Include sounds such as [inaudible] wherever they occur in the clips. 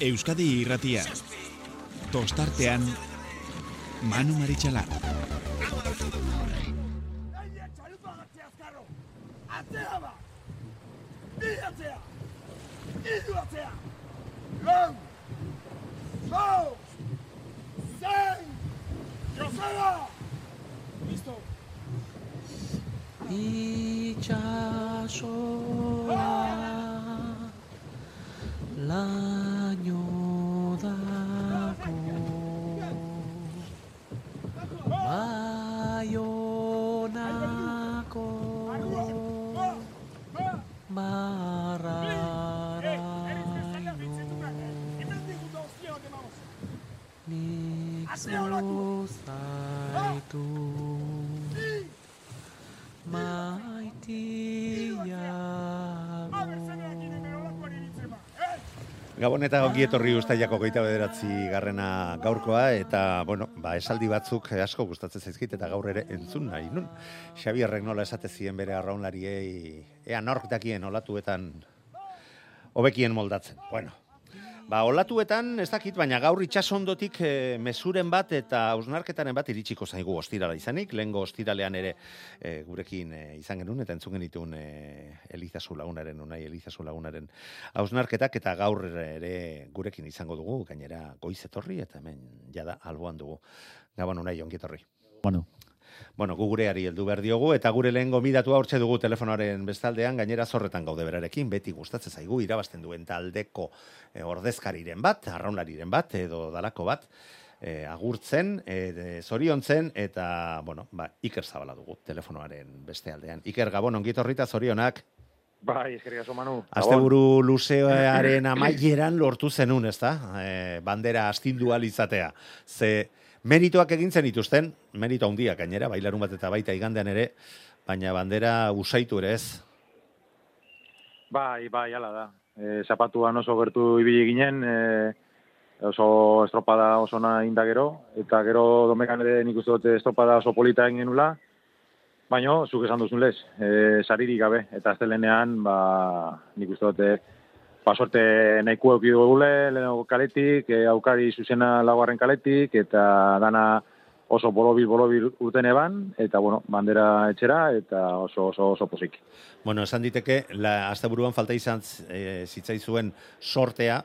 Euskadi irratia. Tostartean, Manu Maritxalar. Atzea ba! Bi atzea! Idu atzea! Lau! Zau! Zein! Joseba! Listo! Itxasoa laino zuzaitu Gabon eta ongi etorri ustaiako goita bederatzi garrena gaurkoa, eta, bueno, ba, esaldi batzuk asko gustatzen zaizkit, eta gaur ere entzun nahi, nun? Xabierrek nola esate zien bere arraunlariei, ea nork dakien olatuetan hobekien moldatzen. Bueno, Ba, olatuetan, ez dakit, baina gaur itxasondotik e, mesuren bat eta ausnarketaren bat iritsiko zaigu ostirala izanik. Lehengo ostiralean ere e, gurekin e, izan genuen eta entzun genituen e, Elizazu lagunaren, unai Elizazu lagunaren ausnarketak eta gaur ere gurekin izango dugu, gainera goiz etorri eta hemen jada alboan dugu. Gabon unai, ongi etorri. Bueno, Bueno, gu gureari heldu behar diogu, eta gure lehen gomidatua hortxe dugu telefonoaren bestaldean, gainera zorretan gaude berarekin, beti gustatzen zaigu, irabazten duen taldeko e, ordezkariren bat, arraunlariren bat, edo dalako bat, e, agurtzen, e, zoriontzen, eta, bueno, ba, Iker Zabala dugu telefonoaren beste aldean. Iker Gabon, ongitorrita zorionak. Bai, eskerrik aso, Manu. Asteburu luzearen amaieran lortu zenun, ezta? E, [clears throat] bandera astindu izatea. Ze meritoak egin zen dituzten, merito handiak gainera, bailarun bat eta baita igandean ere, baina bandera usaitu ere ez. Bai, bai, ala da. E, zapatuan oso gertu ibili ginen, e, oso estropada oso na indagero, eta gero domekan ere nik uste dute estropada oso polita egin genula, baina, zuk esan duzun lez, e, saririk gabe, eta aztelenean, ba, nik uste dute, pasorte nahiko eukidu dugule, lehenko kaletik, e, aukari zuzena laguarren kaletik, eta dana oso bolobil, bolobil urten eban, eta, bueno, bandera etxera, eta oso, oso, oso posik. Bueno, esan diteke, la, azte buruan falta izan e, zitzaizuen sortea,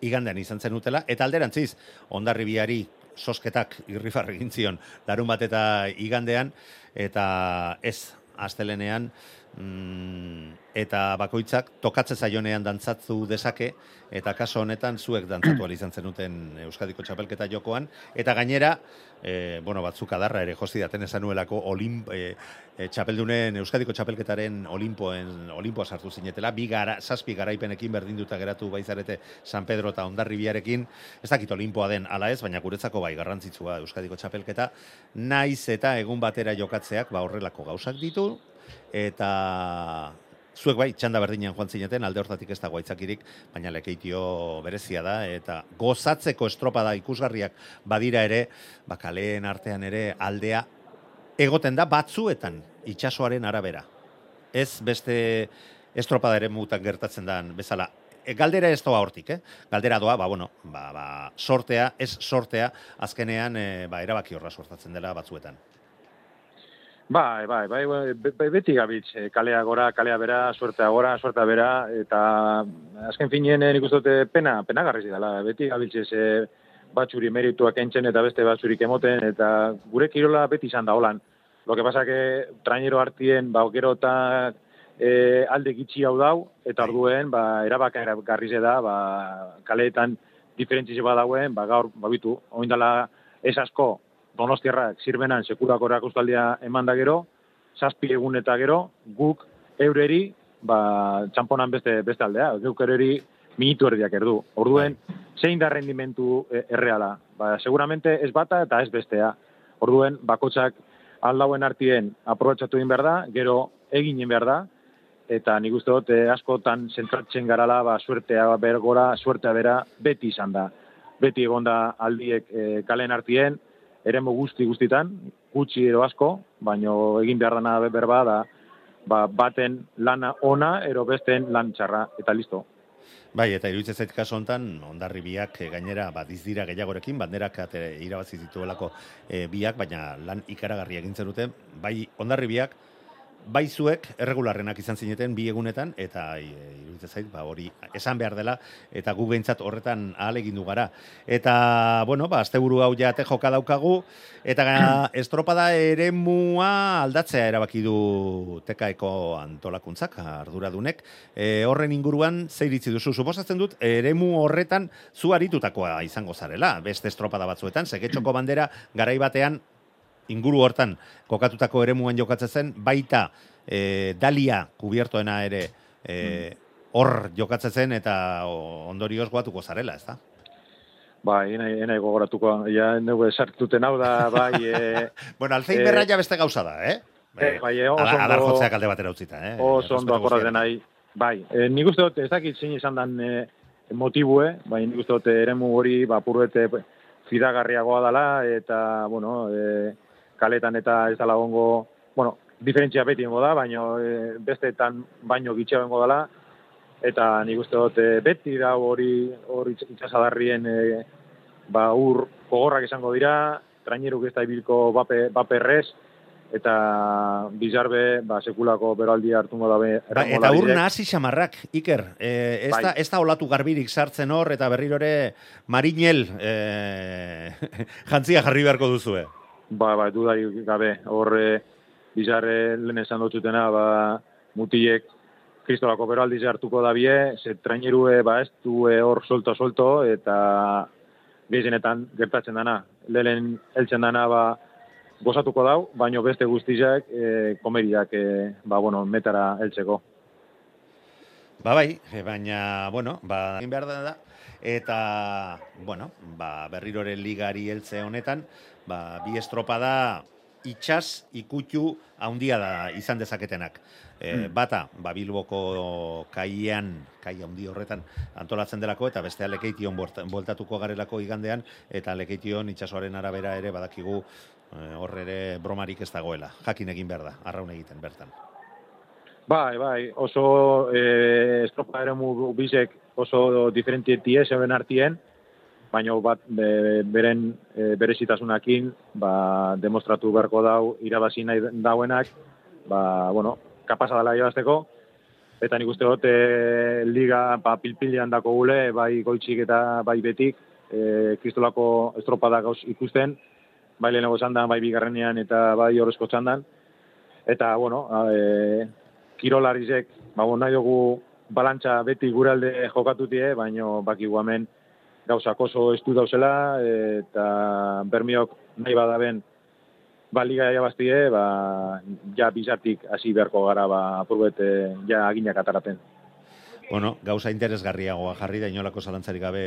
igandean izan zen utela, eta alderantziz, ondarri biari sosketak irrifar egin larun bat eta igandean, eta ez, astelenean, mm, eta bakoitzak tokatze zaionean dantzatzu dezake, eta kaso honetan zuek dantzatu izan zenuten Euskadiko txapelketa jokoan, eta gainera, e, bueno, batzuk adarra ere josti daten esan nuelako olimp, e, e, txapeldunen Euskadiko txapelketaren olimpoen, olimpoa sartu zinetela, bi gara, zazpi garaipenekin berdinduta geratu baizarete San Pedro eta Ondarribiarekin, ez dakit olimpoa den ala ez, baina guretzako bai garrantzitsua Euskadiko txapelketa, naiz eta egun batera jokatzeak ba horrelako gauzak ditu, eta zuek bai, txanda berdinean joan zineten, alde hortatik ez dago aitzakirik, baina lekeitio berezia da, eta gozatzeko estropada ikusgarriak badira ere, bakaleen artean ere aldea egoten da batzuetan itxasoaren arabera. Ez beste estropada ere mutak gertatzen dan bezala. E, galdera ez doa hortik, eh? Galdera doa, ba, bueno, ba, ba, sortea, ez sortea, azkenean, e, ba, erabaki horra sortatzen dela batzuetan. Bai, bai, bai, bai, beti gabitz, eh, kalea gora, kalea bera, suertea gora, suertea bera, eta azken finien nik uste pena, pena garriz dela, beti gabitz ez e, batxuri merituak entzen eta beste batxurik emoten, eta gure kirola beti izan da holan. Lo que pasa que trainero hartien, ba, gero eta e, alde gitxi hau dau, eta orduen, ba, erabaka garriz da, ba, kaleetan diferentzize badauen, ba, gaur, babitu, oindala ez asko, donostiarrak zirbenan sekurako erakustaldia eman da gero, zazpi egun eta gero, guk eureri, ba, txamponan beste, beste aldea, guk eureri minutu erdiak erdu. Orduen, zein da rendimentu e, erreala? Ba, seguramente ez bata eta ez bestea. Orduen, bakotsak aldauen artien aprobetsatu egin behar da, gero egin behar da, eta nik uste dut eh, askotan zentratzen garala, ba, suertea bergora, suertea bera, beti izan da. Beti egonda aldiek e, kalen artien, eremo guzti guztitan, gutxi ero asko, baino egin behar dana berba da, ba, baten lana ona, ero besten lan txarra, eta listo. Bai, eta iruditzen zait kasu hontan Hondarribiak eh, gainera bat dira gehiagorekin banderak irabazi dituelako eh, biak, baina lan ikaragarri egin dute bai Hondarribiak bai zuek erregularrenak izan zineten bi egunetan eta e, iruditzen zait ba hori esan behar dela eta gu behintzat horretan ahalegindu gara. Eta bueno ba asteburu hau ja joka daukagu eta [clears throat] estropada eremua aldatzea erabaki du tekaeko antolakuntzak arduradunek. E, horren inguruan ze iritzi duzu? Suposatzen dut eremu horretan zu aritutakoa izango zarela. Beste estropada batzuetan segetxoko bandera garai batean inguru hortan kokatutako eremuan jokatzen zen, baita e, dalia kubiertoena ere e, hor jokatzen zen eta ondorioz guatuko zarela, ez da? Ba, ena, ena gogoratuko, ja, nugu esartuten hau da, [laughs] bai... E, bueno, alzein berra ja beste gauza da, eh? E, bai, oso ondo... Adar jotzeak alde batera utzita, eh? Oso ondo akorraten nahi. Bai, e, nik uste dut, ez dakit zein izan dan e, motibue, bai, nik uste dut eremu hori, ba, purrete fidagarriagoa dela, eta, bueno, e, kaletan eta ez dala gongo, bueno, diferentzia beti ingo da, baina e, besteetan baino gitxea bengo dela, eta nik uste dut e, beti da hori hori itxasadarrien e, ba, ur kogorrak izango dira, traineruk ez da ibilko bape, baperrez, eta bizarbe ba, sekulako beraldi hartungo dabe. Ba, eta ur nahasi xamarrak, Iker, e, ez, bai. da, ez da olatu garbirik sartzen hor, eta berrirore marinel e, [laughs] jantzia jarri beharko duzue. Ba, ba, dudari gabe, horre, bizarre lehen esan dutzutena, ba, mutiek kristolako beraldiz hartuko da bie, ze trainerue, ba, ez du hor solto-solto, eta gehienetan gertatzen dana. Lehen eltzen dana, ba, gozatuko dau, baino beste guztizak, e, komeriak, e, ba, bueno, metara eltzeko. Ba, bai, baina, bueno, ba, behar da, eta, bueno, ba, berrirore ligari eltze honetan, ba, bi estropada itxas ikutu haundia da izan dezaketenak. E, Bata, ba, Bilboko kaian, kai handi horretan antolatzen delako, eta beste lekeition bueltatuko garelako igandean, eta lekeition itxasoaren arabera ere badakigu e, ere bromarik ez dagoela. Jakin egin behar da, arraun egiten bertan. Bai, bai, oso e, estropa ere mu bizek oso diferentieti ez artien, baina bat beren e, berezitasunakin ba, demostratu beharko dau irabazi nahi dauenak, ba, bueno, kapasa dela irabazteko, eta nik uste dut e, liga ba, pilpilian dako gule, bai goitzik eta bai betik, e, kristolako estropada gauz ikusten, bai lehenago zandan, bai bigarrenean eta bai horrezko txandan, eta, bueno, e, kirolarizek, ba, bon, nahi dugu balantza beti guralde jokatutie, baino baki guamen, gauzak oso estu dauzela, eta bermiok nahi badaben ba, liga jabaztie, ba, ja bizartik hasi beharko gara, ba, apurbet, ja aginak ataraten. Bueno, gauza interesgarriagoa jarri da inolako zalantzarik gabe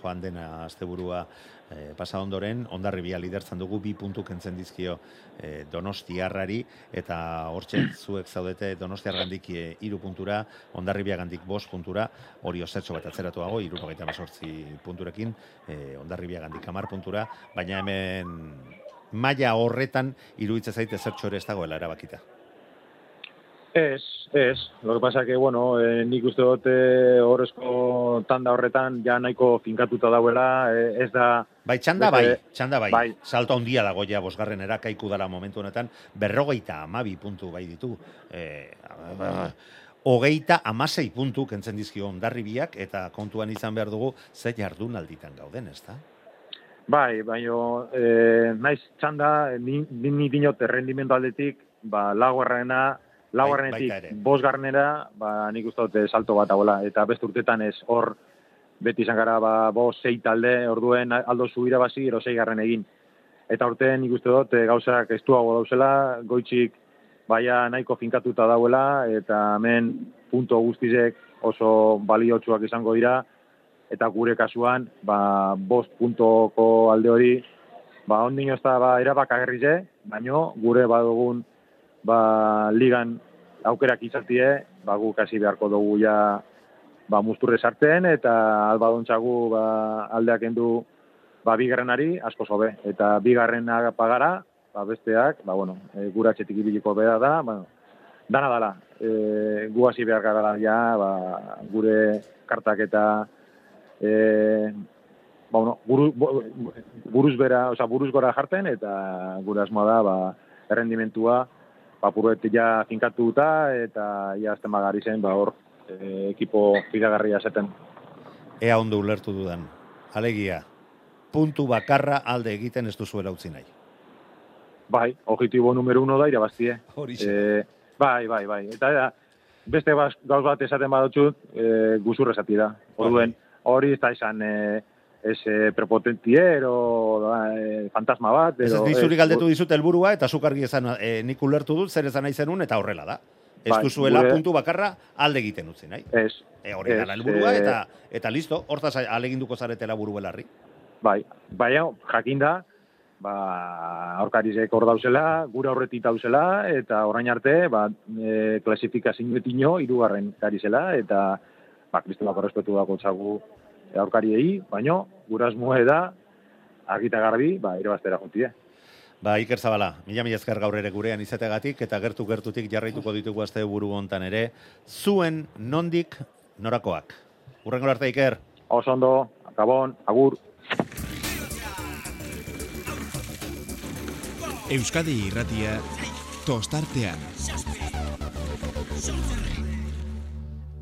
joan dena asteburua e, pasa ondoren, ondarribia lidertzan dugu bi puntu kentzen dizkio e, donostiarrari, eta hortxe [clears throat] zuek zaudete donostiargandik e, iru puntura, ondarribia gandik bos puntura, hori osetxo bat atzeratuago, iru pagaita punturekin, e, ondarribia gandik amar puntura, baina hemen maila horretan iruditzen zaite zertxo ere ez dagoela erabakita. Ez, ez. Lo que pasa que, bueno, eh, nik uste dut eh, horrezko tanda horretan ja nahiko finkatuta dauela, eh, ez da... Bai, txanda bai, txanda bai. bai. Salto handia dago ja bosgarren erakaiku dara momentu honetan, berrogeita amabi puntu bai ditu. Eh, hogeita amasei puntu kentzen dizkio ondarri biak, eta kontuan izan behar dugu, ze jardun alditan gauden, ez da? Bai, baina, eh, naiz txanda, ni, ni, dinot errendimendu aldetik, ba, laguarrena, laugarrenetik bai, bosgarnera, ba, nik uste dute salto bat agola, eta beste urtetan ez hor beti izan gara ba, bos zei talde, orduen aldo zu irabazi, ero zei garren egin. Eta urte nik uste dut, e, gauzak estuago dauzela, goitzik baia nahiko finkatuta dauela, eta hemen punto guztizek oso baliotsuak izango dira, eta gure kasuan, ba, bost puntoko alde hori, ba, ondino ez da, ba, erabak agerrize, baino, gure badugun ba, ligan aukerak izatie, ba, guk hasi beharko dugu ja ba, musturre sartzen, eta albadontzagu ba, aldeak endu ba, bigarrenari asko zobe. Eta bigarrena pagara, ba, besteak, ba, bueno, e, gura txetik ibiliko beda da, ba, dana dala. E, gu hasi behar gara ja, ba, gure kartak eta e, ba, bueno, buru, bu- buruz bera, oza, buruz gora jarten, eta gure asmoa da, ba, errendimentua, ba, puruet ja finkatuta, eta ja azten bagari zen, ba, hor, e, ekipo fidagarria zeten. Ea ondo ulertu dudan. Alegia, puntu bakarra alde egiten ez duzuela utzi nahi. Bai, objetibo numero uno da irabaztie. Hori E, bai, bai, bai. Eta da, beste bas, gauz bat esaten badutxut, e, guzur esati da. Orduen, hori ez da izan e, ez e, prepotentiero, da, e, fantasma bat. Ez ez edo- dizuri ez- galdetu dizut helburua eta zuk argi esan e, nik ulertu dut zer esan nahi zenun eta horrela da. Ez Bai, duzuela gure- puntu bakarra alde egiten utzi nahi. Ez, E, hori dela helburua eh, eta eta listo, hortaz aleginduko zaretela buru belarri. bai. Baina, jakinda, ba, aurkarizek hor dauzela, gure aurretik dauzela, eta orain arte, ba, e, klasifikazio betino, irugarren gari zela, eta, ba, kristelako respetu dago txagu aurkariei, baino, gure asmoe da, argita garbi, ba, irabaztera juntie. Ba, Iker Zabala, mila mila ezker gaur ere gurean izategatik eta gertu gertutik jarraituko ditugu aste buru hontan ere, zuen nondik norakoak. Urrengo arte Iker. Oso ondo, akabon, agur. Euskadi irratia tostartean.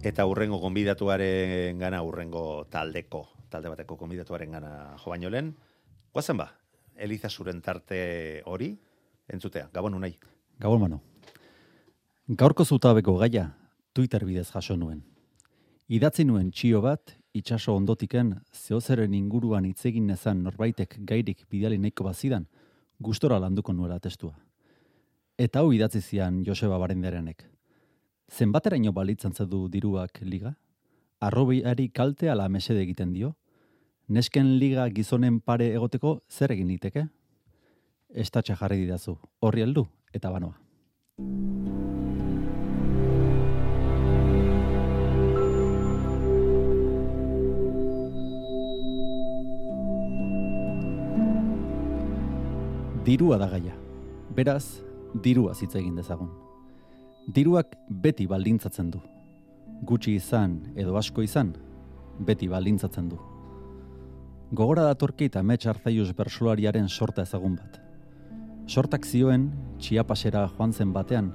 Eta urrengo gonbidatuaren gana, urrengo taldeko, talde bateko gonbidatuaren gana jo baino lehen. Guazen ba, Eliza zuren tarte hori, entzutea, gabon unai. Gabon mano. Gaurko zutabeko gaia Twitter bidez jaso nuen. Idatzi nuen txio bat, itxaso ondotiken, zehozeren inguruan itzegin nezan norbaitek gairik bidali nahiko bazidan, gustora landuko nuela testua. Eta hau idatzi zian Joseba Barenderenek. Zenbateraino balitzan du diruak liga? Arrobiari kalte ala mesede egiten dio? Nesken liga gizonen pare egoteko zer egin liteke? Estatxa jarri didazu, horri heldu eta banoa. Dirua da gaia. Beraz, dirua hitz egin dezagun. Diruak beti baldintzatzen du. Gutxi izan edo asko izan, beti baldintzatzen du. Gogora datorki eta mets arzaius bersolariaren sorta ezagun bat. Sortak zioen, txiapasera joan zen batean,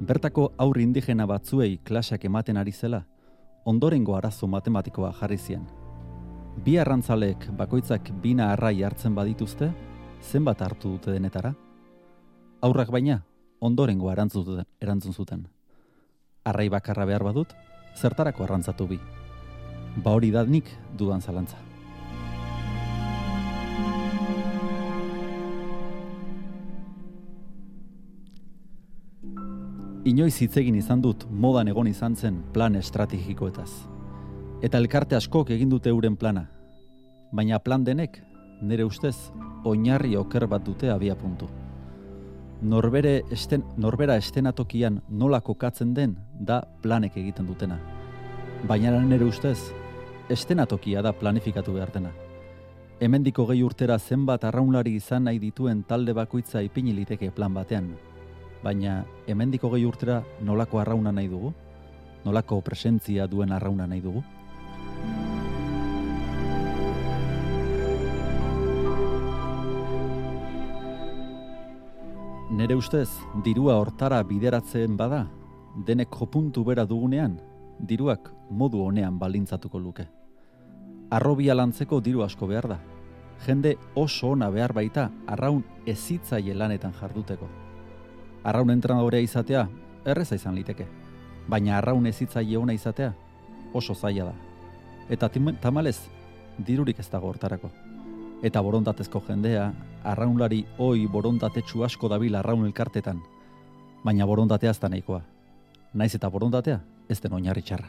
bertako aurri indigena batzuei klasak ematen ari zela, ondorengo arazo matematikoa jarri zien. Bi arrantzalek bakoitzak bina arrai hartzen badituzte, zenbat hartu dute denetara? Aurrak baina, ondorengo erantzun erantzun zuten. Arrai bakarra behar badut, zertarako arrantzatu bi. Ba hori da nik dudan zalantza. Inoiz hitz egin izan dut modan egon izan zen plan estrategikoetaz. Eta elkarte askok egin dute euren plana. Baina plan denek, nire ustez, oinarri oker bat dute abia puntu. Norbere esten, norbera estenatokian nola kokatzen den da planek egiten dutena. Baina nire ustez, estenatokia da planifikatu behar dena. Hemendiko gehi urtera zenbat arraunlari izan nahi dituen talde bakoitza ipini liteke plan batean. Baina hemendiko gehi urtera nolako arrauna nahi dugu? Nolako presentzia duen arrauna nahi dugu? Nere ustez, dirua hortara bideratzen bada, denek jopuntu bera dugunean, diruak modu honean balintzatuko luke. Arrobia lantzeko diru asko behar da. Jende oso ona behar baita arraun ezitzaile lanetan jarduteko. Arraun entrenadorea izatea erreza izan liteke, baina arraun ezitzaile ona izatea oso zaila da. Eta tamalez, dirurik ez dago hortarako. Eta borondatezko jendea, arraunlari oi borondatetsu asko dabil arraun elkartetan, baina borondatea ez da nahikoa. Naiz eta borondatea ez den oinarri txarra.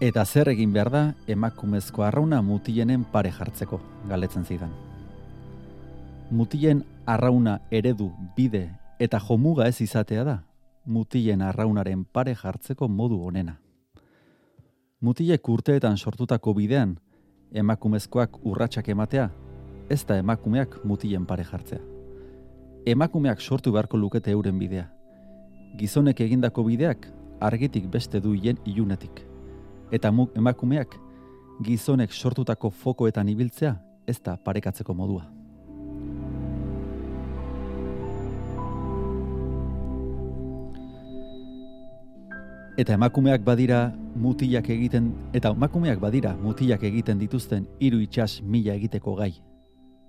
Eta zer egin behar da emakumezko arrauna mutilenen pare jartzeko, galetzen zidan. Mutilen arrauna eredu, bide eta jomuga ez izatea da, mutilen arraunaren pare jartzeko modu onena. Mutilek urteetan sortutako bidean, emakumezkoak urratsak ematea, ez da emakumeak mutilen pare jartzea. Emakumeak sortu beharko lukete euren bidea. Gizonek egindako bideak argitik beste du hien ilunetik. Eta emakumeak gizonek sortutako fokoetan ibiltzea ez da parekatzeko modua. Eta emakumeak badira mutilak egiten eta emakumeak badira mutilak egiten dituzten hiru itsas mila egiteko gai.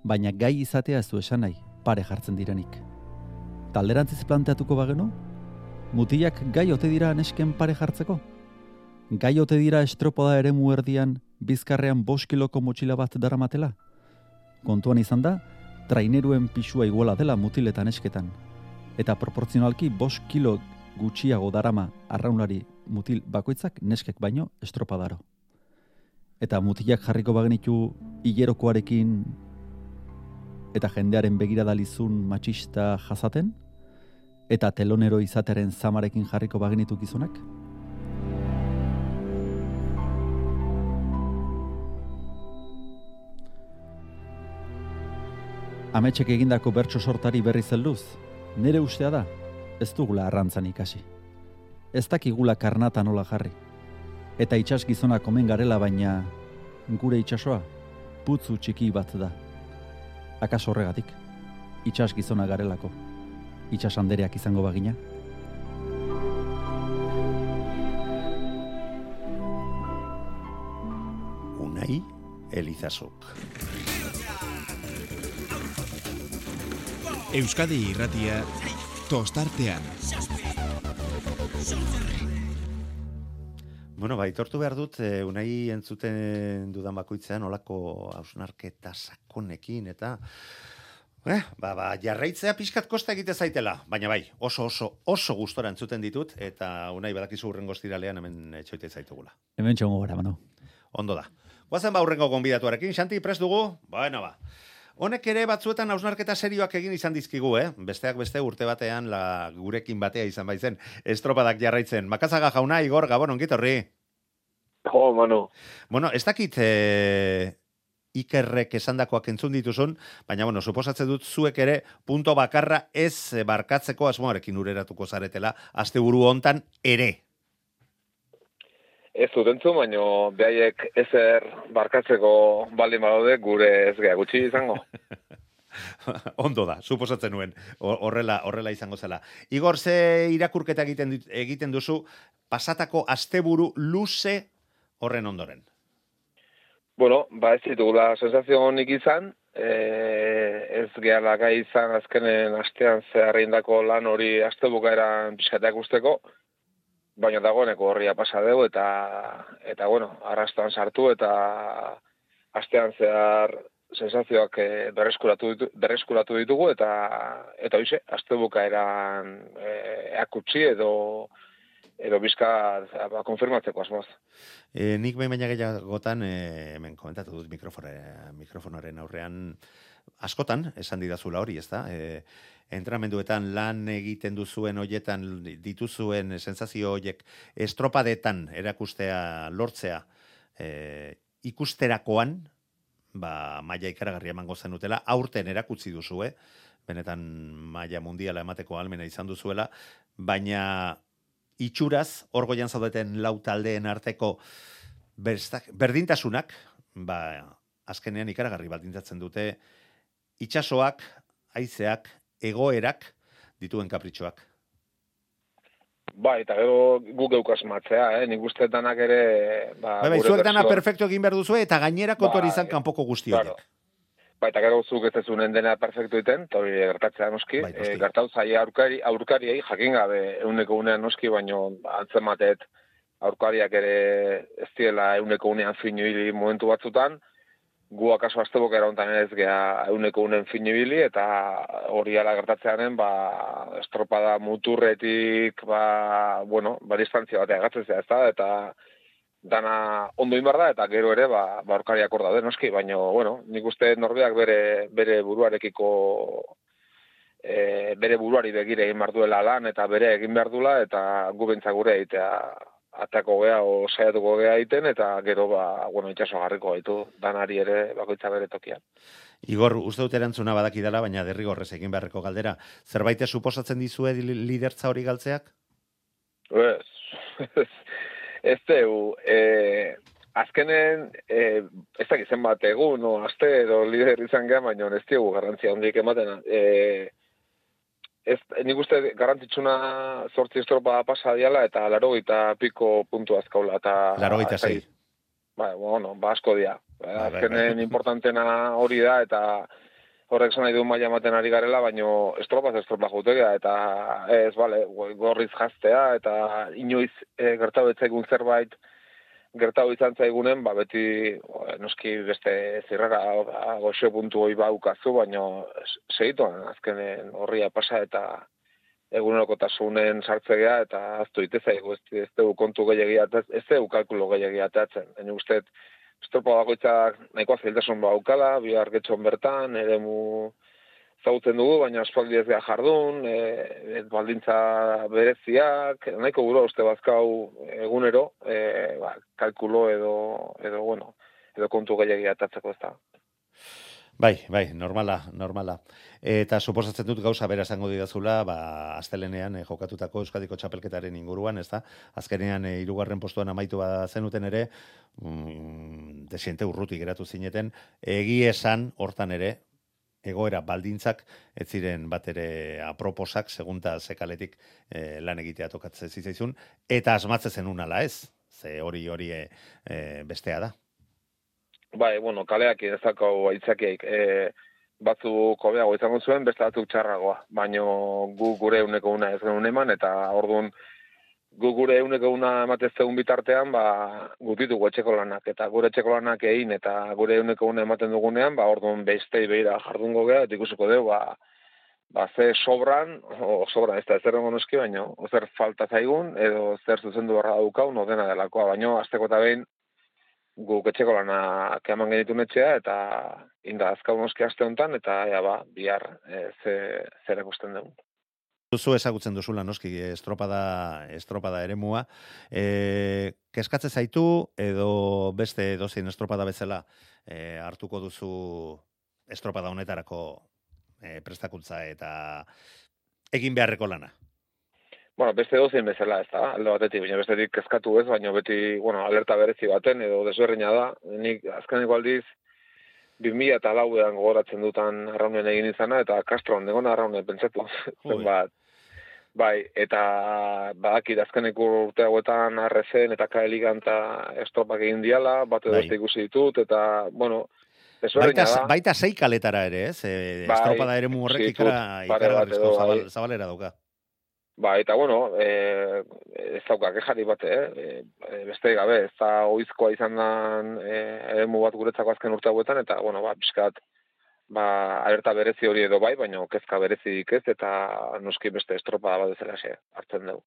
Baina gai izatea ez du esan nahi pare jartzen direnik. Talderantziz planteatuko bagenu? Mutilak gai ote dira nesken pare jartzeko? Gai ote dira estropoda ere muerdian bizkarrean bost kiloko motxila bat daramatela? Kontuan izan da, traineruen pisua iguala dela mutiletan esketan. Eta proportzionalki bost kilo gutxiago darama arraunlari mutil bakoitzak neskek baino estropadaro. Eta mutilak jarriko bagenitu hilerokoarekin eta jendearen begiradalizun matxista jasaten, eta telonero izateren zamarekin jarriko bagenitu gizonak? Ametxek egindako bertso sortari berri zelduz, nire ustea da, ez dugula arrantzan ikasi. Ez dakigula karnata nola jarri. Eta itxas gizona komen garela baina gure itxasoa putzu txiki bat da. Akas horregatik, itxas gizona garelako. Itxas handereak izango bagina. Unai Elizazuk. Euskadi irratia tostartean. Bueno, bai, tortu behar dut, e, unai entzuten dudan bakoitzean, olako hausnarketa sakonekin, eta eh, ba, ba, jarraitzea pixkat kosta egite zaitela, baina bai, oso, oso, oso gustora entzuten ditut, eta unai badakizu urrengo estiralean hemen etxoite zaitugula. Hemen txongo gara, mano. Ondo da. Guazen ba urrengo gonbidatuarekin, Xanti, prest dugu? Bueno, ba. Honek ere batzuetan hausnarketa serioak egin izan dizkigu, eh? Besteak beste urte batean la gurekin batea izan baizen estropadak jarraitzen. Makazaga jauna, Igor, Gabon, ongitorri. Jo, Manu. Bueno, ez dakit e, ikerrek esandakoak entzun dituzun, baina, bueno, suposatzen dut zuek ere punto bakarra ez eh, barkatzeko asmoarekin ureratuko zaretela, asteburu hontan ere. Ez dut entzun, baina behaiek ezer barkatzeko baldin badaude gure ez gea gutxi izango. [laughs] Ondo da, suposatzen nuen, ho- horrela horrela izango zela. Igor, ze irakurketa egiten, egiten duzu, pasatako asteburu luze horren ondoren. Bueno, ba ez ditugula sensazio honik izan, e, ez gehala gai izan azkenen astean zehar egindako lan hori aste bukaeran pixkateak usteko, baina dagoeneko horria pasa dugu eta, eta bueno, arrastoan sartu eta astean zehar sensazioak eh, berreskuratu, ditu, berreskuratu ditugu eta eta hoize, aste bukaeran eh, akutsi edo edo bizka ba, konfirmatzeko asmoz. E, nik behin baina gehiagotan, e, hemen komentatu dut mikrofone, mikrofonoaren aurrean, askotan, esan didazula hori, ez da? E, entramenduetan lan egiten duzuen hoietan dituzuen sensazio hoiek estropadetan erakustea lortzea e, ikusterakoan, ba, maila ikaragarria emango zenutela, aurten erakutsi duzue, benetan maila mundiala emateko almena izan duzuela, baina itxuraz, hor goian zaudeten lau taldeen arteko berstak, berdintasunak, ba, azkenean ikaragarri baldintzatzen dute, itxasoak, haizeak, egoerak dituen kapritxoak. Bai, eta gero guk geuk asmatzea, eh? nik uste danak ere... Ba, Bai, bai, gure zuek dana perfecto egin behar duzue, eta gainera kontuari Bai, izan kanpoko guzti claro. horiek. Ba, eta gero zuk ez dezunen dena perfecto iten, eta hori gertatzea noski, Bai, e, gertatu zaie aurkari, aurkariei jakin gabe euneko unean noski, baino antzematet aurkariak ere ez diela euneko unean finu hili momentu batzutan, gu akaso astebok honetan ez gea euneko unen finu hili, eta hori ala gertatzearen, ba, estropada muturretik, ba, bueno, ba, distantzia batea gatzezea, ez da, eta dana ondo inbar da, eta gero ere, ba, ba aurkariak hor daude, noski, baina, bueno, nik uste norbeak bere, bere buruarekiko e, bere buruari begire egin behar duela lan, eta bere egin behar duela, eta gu bentsa gure egitea atako gea o saiatuko gea egiten eta gero ba bueno itsaso garriko gaitu danari ere bakoitza bere tokian. Igor, uste dut erantzuna badaki dela, baina derrigorrez egin beharreko galdera. Zerbait suposatzen dizue li- lidertza hori galtzeak? Ez, [laughs] ez deu, e, azkenen, e, ez dakit zenbat egun, no, aste edo lider izan geha, baina ez diogu garrantzia hondik ematen. E, ez, nik uste garrantzitsuna zortzi estropa pasa diala eta laro eta piko puntu azkaula. Eta, Laurogeita sei. Ba, bueno, ba, asko dia. Bai, bai, Azkenen bai. importantena hori da eta horrek esan nahi du maila ematen ari garela, baino estropaz estropa jutegea, eta ez, bale, gorriz jaztea, eta inoiz e, gertau etzaigun zerbait, gertau izan zaigunen, ba, beti, o, noski beste zirrara, ba, goxo puntu hoi baukazu, baino segituan, azkenen horria pasa, eta egunerokotasunen sartzea eta aztu ite zaigu, ez, ez dugu kontu gehiagia, ez dugu kalkulo gehiagia ateatzen. Baina uste, estropa bakoitzak nahikoa zailtasun baukala, bihar getxon bertan, eremu zautzen dugu, baina aspaldi ez jardun, e, baldintza bereziak, nahiko guro uste bazkau egunero, e, ba, kalkulo edo, edo, bueno, edo kontu gehiagia atatzeko ez da. Bai, bai, normala, normala. Eta suposatzen dut gauza bera esango didazula, ba, astelenean eh, jokatutako Euskadiko txapelketaren inguruan, ez da? Azkenean eh, hirugarren postuan amaitu ba zenuten ere, mm, desiente urruti geratu zineten, egi esan hortan ere, egoera baldintzak ez ziren bat ere aproposak, segunta zekaletik eh, lan egitea tokatzen zitzaizun, eta asmatze zenun ala ez, ze hori hori eh, bestea da. Bai, bueno, kaleak ez dakau aitzakiaik. E, batzuk hobeago izango zuen, beste batzuk txarragoa. Baino gu gure euneko una ez genuen eman, eta orduan gu gure euneko una ematez bitartean, ba, gutitugu etxeko lanak. Eta gure etxeko lanak egin, eta gure euneko una ematen dugunean, ba, orduan bestei behira jardungo gea, eta ikusiko dugu, ba, ba, ze sobran, o sobran, ez da ez noski, baino, zer falta zaigun, edo zer zuzendu barra daukaun, o dena delakoa, baino, azteko eta behin, guk etxeko lana keman genitun etxea, eta inda azkau noski aste honetan, eta ea ba, bihar e, ze, zer ikusten dugu. Duzu ezagutzen duzula noski estropada estropada eremua. E, kezkatze zaitu edo beste dozein estropada bezala e, hartuko duzu estropada honetarako e, prestakuntza eta egin beharreko lana. Bueno, beste dozein bezala ez da, alde batetik, baina bestetik kezkatu ez, baina beti, bueno, alerta berezi baten, edo desberdina da, nik azkeneko aldiz, 2000 eta lauean gogoratzen dutan arraunen egin izana, eta Castron egon arraunen pentsatu, zenbat. [laughs] Bai, eta badakit azkeneko urte hauetan arrezen eta kaeligan eta estropak egin diala, bat edo Bai. ikusi ditut, eta, bueno, Baita, da. baita sei kaletara ere, ez? E, Bai, estropada eremu horrek ikusi ditut, ikara, pare bat zabal, bai. zabalera dauka. Ba, eta bueno, e, ez dauka kejari bate, eh? e, beste gabe, ez da oizkoa izan dan e, eremu bat guretzako azken urte hauetan, eta, bueno, ba, pixkat, ba, alerta berezi hori edo bai, baina kezka berezik ez, eta noski beste estropa bat ezela xe, hartzen dugu.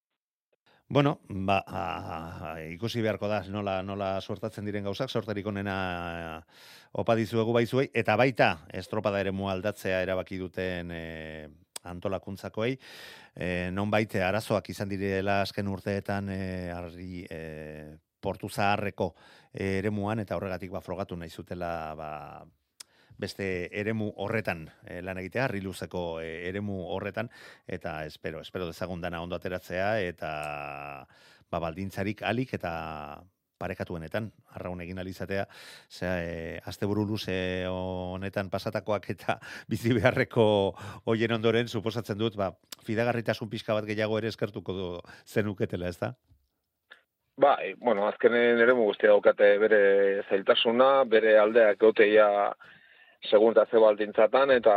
Bueno, ba, a, a, ikusi beharko da nola, nola sortatzen diren gauzak, sortarik onena opa dizuegu baizuei, eta baita estropada ere aldatzea erabaki duten e, antolakuntzakoei, e, non baite arazoak izan direla azken urteetan e, arri, e, portu zaharreko eremuan, eta horregatik ba, frogatu nahi zutela ba, beste eremu horretan e, lan egitea, riluzeko e, eremu horretan, eta espero, espero dezagun dana ondo ateratzea, eta ba, baldintzarik alik eta parekatuenetan, arraun egin alizatea, ze, e, asteburu luze honetan pasatakoak eta [laughs] bizi beharreko hoien ondoren, suposatzen dut, ba, fidagarritasun pixka bat gehiago ere eskertuko du zenuketela, ez da? Bai, bueno, azkenen ere guztia daukate bere zailtasuna, bere aldeak goteia segun eta ze baldintzatan, eta,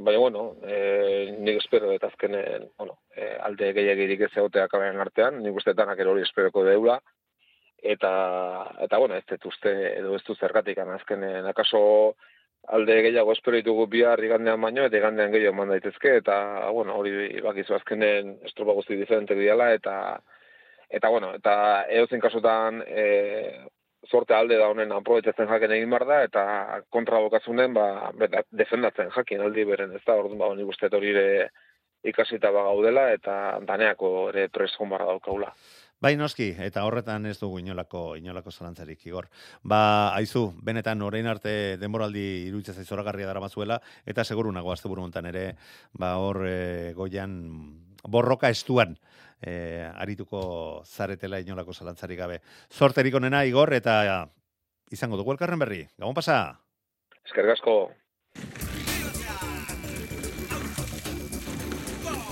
bai, bueno, e, nik espero eta azkenen, bueno, e, alde gehiagirik ez egotea kabean artean, nik uste danak ere hori esperoko deula, eta, eta, bueno, ez dut uste, edo ez du zergatik, azkenen, akaso alde gehiago espero ditugu bihar igandean baino, eta igandean gehiago eman daitezke, eta, bueno, hori bakizu azkenen estropa guzti diferente diala, eta, eta bueno, eta edozein kasutan e, sorte alde da honen aprobetsatzen jaken egin behar da, eta kontra bokazunen, ba, beta, defendatzen jakin aldi beren, ez da, orduan, ba, nik uste hori ere ikasita ba gaudela, eta daneako ere preskon barra daukaula. Bai noski, eta horretan ez dugu inolako, inolako zalantzarik, Igor. Ba, aizu, benetan orain arte denboraldi iruditzen zaiz zoragarria dara bazuela, eta seguru nago azte hontan ere, ba, hor e, goian borroka estuan e, arituko zaretela inolako zalantzarik gabe. Zorterik onena, Igor, eta izango dugu elkarren berri. Gabon pasa? Eskerrik asko.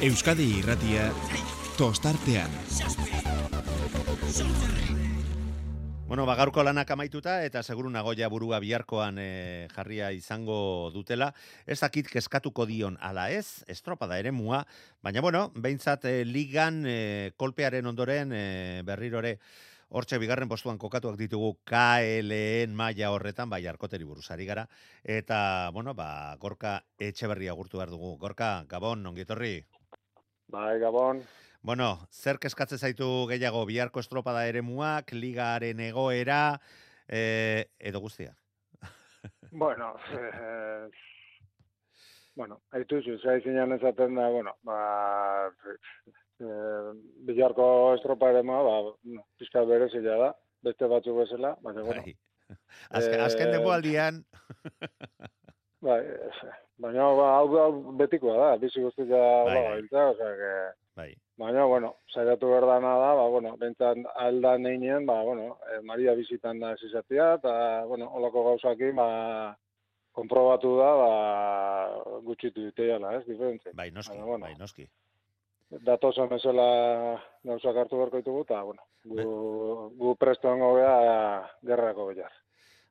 Euskadi irratia tostartean. Bueno, ba, gaurko lanak amaituta eta seguru nagoia burua biharkoan e, jarria izango dutela. Ez dakit keskatuko dion ala ez, estropada ere mua, baina bueno, behintzat e, ligan e, kolpearen ondoren e, berrirore Hortxe bigarren postuan kokatuak ditugu KLN maila horretan, bai arkoteri buruzari gara. Eta, bueno, ba, gorka etxe berria gurtu behar dugu. Gorka, Gabon, ongitorri? Bai, Gabon. Bueno, zer kezkatze zaitu gehiago biharko estropada ere muak, ligaren egoera, e, edo guztia? bueno, eh, bueno, haitu zu, zai zinean ezaten da, bueno, ba, eh, biharko estropa ere mua, ba, pizka berezila da, beste batzu bezala, baina, bueno. Bai. Azken, Eh, azken denbo aldian, Bai, baina ba, hau, hau betikoa da, bizi guztia Bai, ba, bai. biltza, osea, que, bai, baina, bueno, saiatu behar dana da, ba, bueno, bentsat alda neinean, ba, bueno, eh, Maria bizitan da zizatia, eta, bueno, holako gauzakin, ba, konprobatu da, ba, gutxitu duteiala, ez, diferentzia. bai, noski, Baina, bueno, bai, noski. datozen bezala gauzak hartu beharko ditugu, eta, bueno, gu, gu presto hongo gerrako bilaz.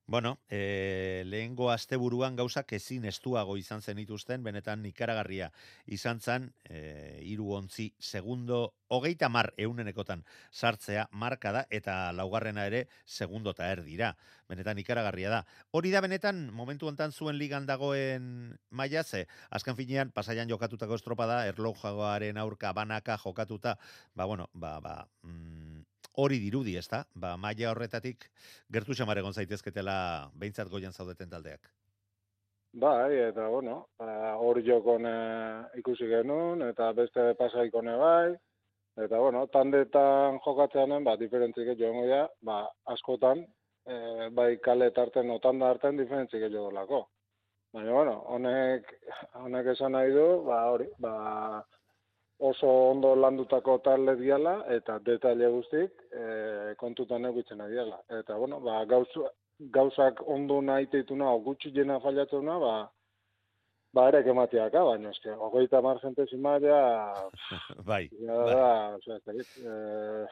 Bueno, e, lehengo asteburuan gauzak ezin estuago izan zen ituzten, benetan ikaragarria izan zen, e, iru ontzi segundo, hogeita mar eunenekotan sartzea marka da, eta laugarrena ere segundo eta erdira. Benetan ikaragarria da. Hori da benetan, momentu hontan zuen ligan dagoen maila ze, azken finean, pasaian jokatutako estropada, erlojagoaren aurka banaka jokatuta, ba, bueno, ba, ba, mm, hori dirudi, ezta? Ba, maila horretatik gertu xamar egon zaitezketela behintzat goian zaudeten taldeak. Bai, eta bueno, ba, hor jokon ikusi genuen, eta beste pasaikone bai, eta bueno, tandetan jokatzeanen, ba, diferentzik joango ja, ba, askotan, eh, bai kale tarten, otan da arten, diferentzik jo. Baina, bueno, honek, honek esan nahi du, ba, hori, ba, oso ondo landutako talde diala, eta detaile guztik eh, kontutan eukitzen nahi diala. Eta, bueno, ba, gauzu, gauzak ondo nahi teituna, o gutxi jena fallatzuna, ba, ba ere kematiaka, baina eske, hogeita mar jente zimaria, [laughs] bai. ja bai. da, dakit, eh,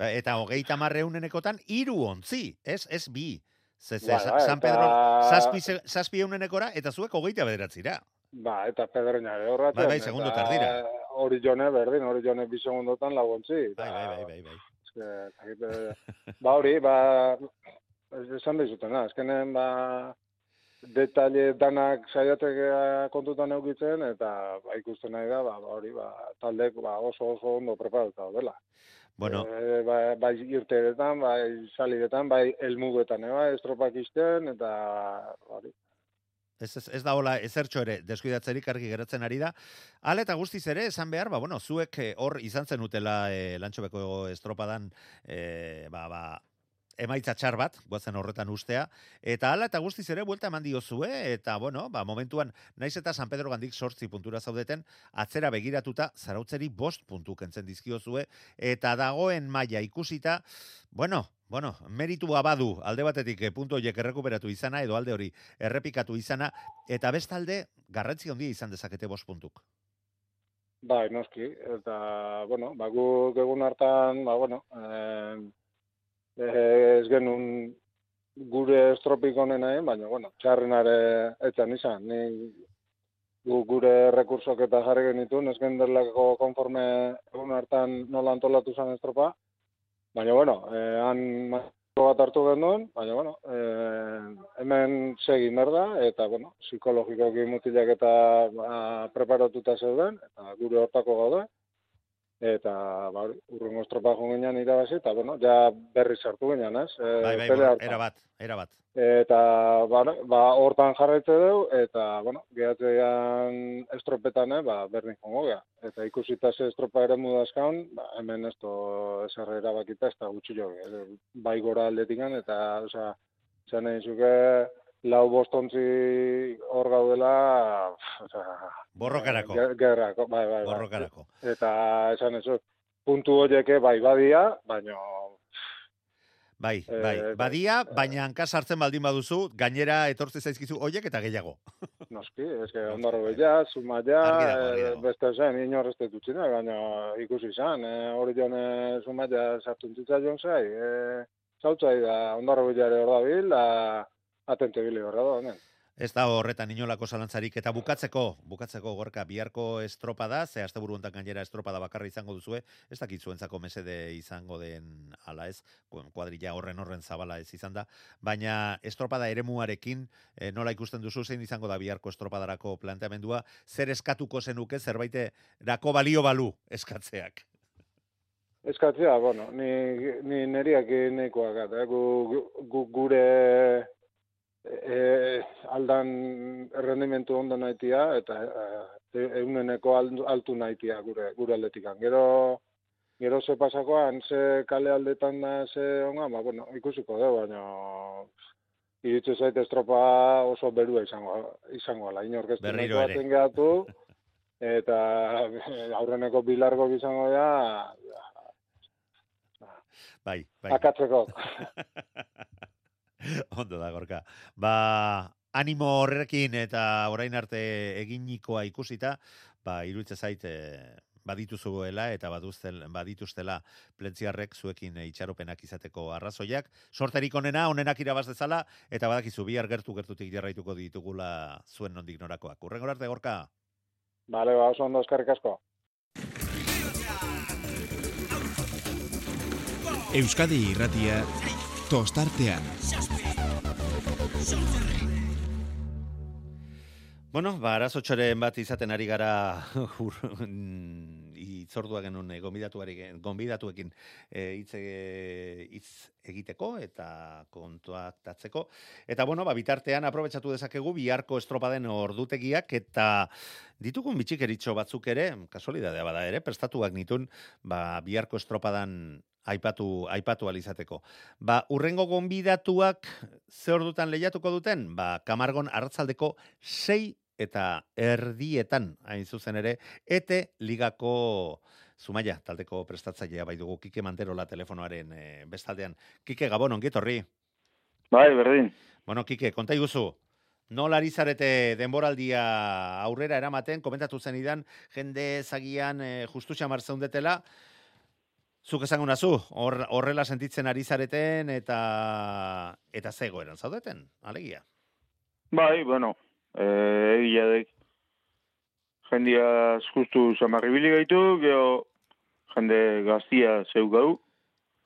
Ba, Eta hogeita marreunenekotan iru ontzi, ez, ez bi. Ze, ze, bai, San eta- Pedro zazpi, zazpi eunenekora, eta zuek hogeita bederatzira. ba, eta pedreña ere horratzen. Bai, bai, segundo eta tardira. Hori jone berdin, hori jone bi segundotan laguntzi. Bai, bai, bai, bai, bai. Eh, ba hori, ba, esan dizutena, azkenen, ba, detaile danak saiatzea kontutan eukitzen, eta ba, ikusten nahi da, ba, ba, hori, ba, taldek ba, oso oso ondo preparatuta daudela. Bueno, E, bai, bai irteetan, bai salidetan, bai elmugetan, eh, bai, estropak izten, eta hori. Ez, ez, ez da hola ezertxo ere deskuidatzerik argi geratzen ari da. Hala eta guztiz ere, esan behar, ba, bueno, zuek eh, hor izan zen utela e, lantxobeko estropadan, e, ba, ba, emaitza txar bat, guazen horretan ustea, eta hala eta guztiz ere buelta eman diozue, eta bueno, ba, momentuan, naiz eta San Pedro gandik sortzi puntura zaudeten, atzera begiratuta, zarautzeri bost puntu kentzen dizkiozue, eta dagoen maila ikusita, bueno, bueno, meritua badu, alde batetik eh, puntu horiek errekuperatu izana, edo alde hori errepikatu izana, eta bestalde, garrantzi handia izan dezakete bost puntuk. Bai, noski, eta, bueno, ba, guk egun hartan, ba, bueno, eh, eh, ez genuen gure estropik onena egin, baina, bueno, txarrenare etzan izan, ni gu, gure rekursok eta jarri genituen, ez genderleko konforme egun hartan nola antolatu zen estropa, baina, bueno, eh, han maiko bat hartu genuen, baina, bueno, eh, hemen segi merda, eta, bueno, psikologikoki mutilak eta ba, preparatuta zeuden, eta gure hortako gaude, eta, ba, hori, urrengo estropa joan irabazi, eta, bueno, ja berri sartu ginen, ez? E, Bai, bai, bueno, hartan. era bat, era bat. Eta, ba, ba, hortan jarraitze dugu, eta, bueno, gehatzean estropetan, eh, ba, berdin jongo gea. Eta ikusita ze estropa ere mudazkaun, ba, hemen do ezer erabakita ez da gutxi jo. eh, Bai gora aldetikan, eta, osea, zan egin zuke, lau bostontzi hor gaudela, osea, Borrokarako. ger- gerrako, bai, bai, bai. Borrokarako. Eta esan ez puntu horieke bai badia, baino Bai, Eh, bai. bai. Badia, baina hanka sartzen baldin baduzu, gainera etortze zaizkizu hoiek eta gehiago. [laughs] noski, eske ondarro bila, zumaia, Argi dago, argi dago. beste zen, inor ez dut utzina, baina ikusi izan, eh, hori jone zumaia sartu entzitza joan zai, eh, zautzai da, ondarro bila ere hor dabil, da, atente bili horra da, honen. Ez da horretan inolako zalantzarik eta bukatzeko, bukatzeko gorka biharko estropada, ze asteburu hontan gainera estropada bakarra izango duzue, ez dakit zuentzako mesede izango den ala ez, ku- kuadrilla horren horren zabala ez izan da, baina estropada eremuarekin eh, nola ikusten duzu zein izango da biharko estropadarako planteamendua, zer eskatuko zenuke zerbaiterako balio balu eskatzeak. Eskatzea, bueno, ni, ni neriak nekoak, gu, gu- gu, gure e, aldan errendimentu ondo naitia, eta e, euneneko altu naitia gure, gure aldetikan. Gero, gero ze pasakoan, ze kale aldetan da, ze onga, ba, bueno, ikusiko dugu, baina iritsu zait estropa oso berua izango, izango ala, inorkestu Berriro ere. gehatu, eta [laughs] aurreneko bilargo izango da, Bai, bai. akatzeko. [laughs] [laughs] Ondo da, gorka. Ba, animo horrekin eta orain arte eginikoa ikusita, ba, iruditzen zait, e, badituzuela eta baduztel, badituztela plentziarrek zuekin itxaropenak izateko arrazoiak. Sorterik onena, onenak irabaz dezala, eta badakizu bihar gertu gertutik jarraituko ditugula zuen nondik norakoak. Urrengor arte, gorka. Bale, ba, oso ondo eskarrik asko. Euskadi irratia tostartean. Bueno, ba, arazotxoren bat izaten ari gara [laughs] ur, mm, itzordua genuen eh, gonbidatuekin eh, hitz e, hitz egiteko eta kontuaktatzeko. Eta bueno, ba, bitartean aprobetsatu dezakegu biharko estropaden ordutegiak eta ditugun bitxikeritxo batzuk ere, kasualidadea bada ere, prestatuak nitun, ba, biharko estropadan aipatu aipatu alizateko. Ba, urrengo gonbidatuak ze ordutan lehiatuko duten? Ba, Kamargon arratzaldeko sei eta erdietan hain zuzen ere, ete ligako Zumaia, taldeko prestatzailea bai dugu, Kike Manterola telefonoaren e, bestaldean. Kike, Gabon, ongi etorri. Bai, berdin. Bueno, Kike, konta iguzu, nola ari zarete denboraldia aurrera eramaten, komentatu zen idan, jende zagian e, justu xamar zeundetela, zuk esango nazu, hor, horrela sentitzen ari zareten eta eta zegoeran zaudeten, alegia. Bai, bueno, eh, egia dek. Jendia justu samarribili gaitu, gero jende gaztia zeu gau.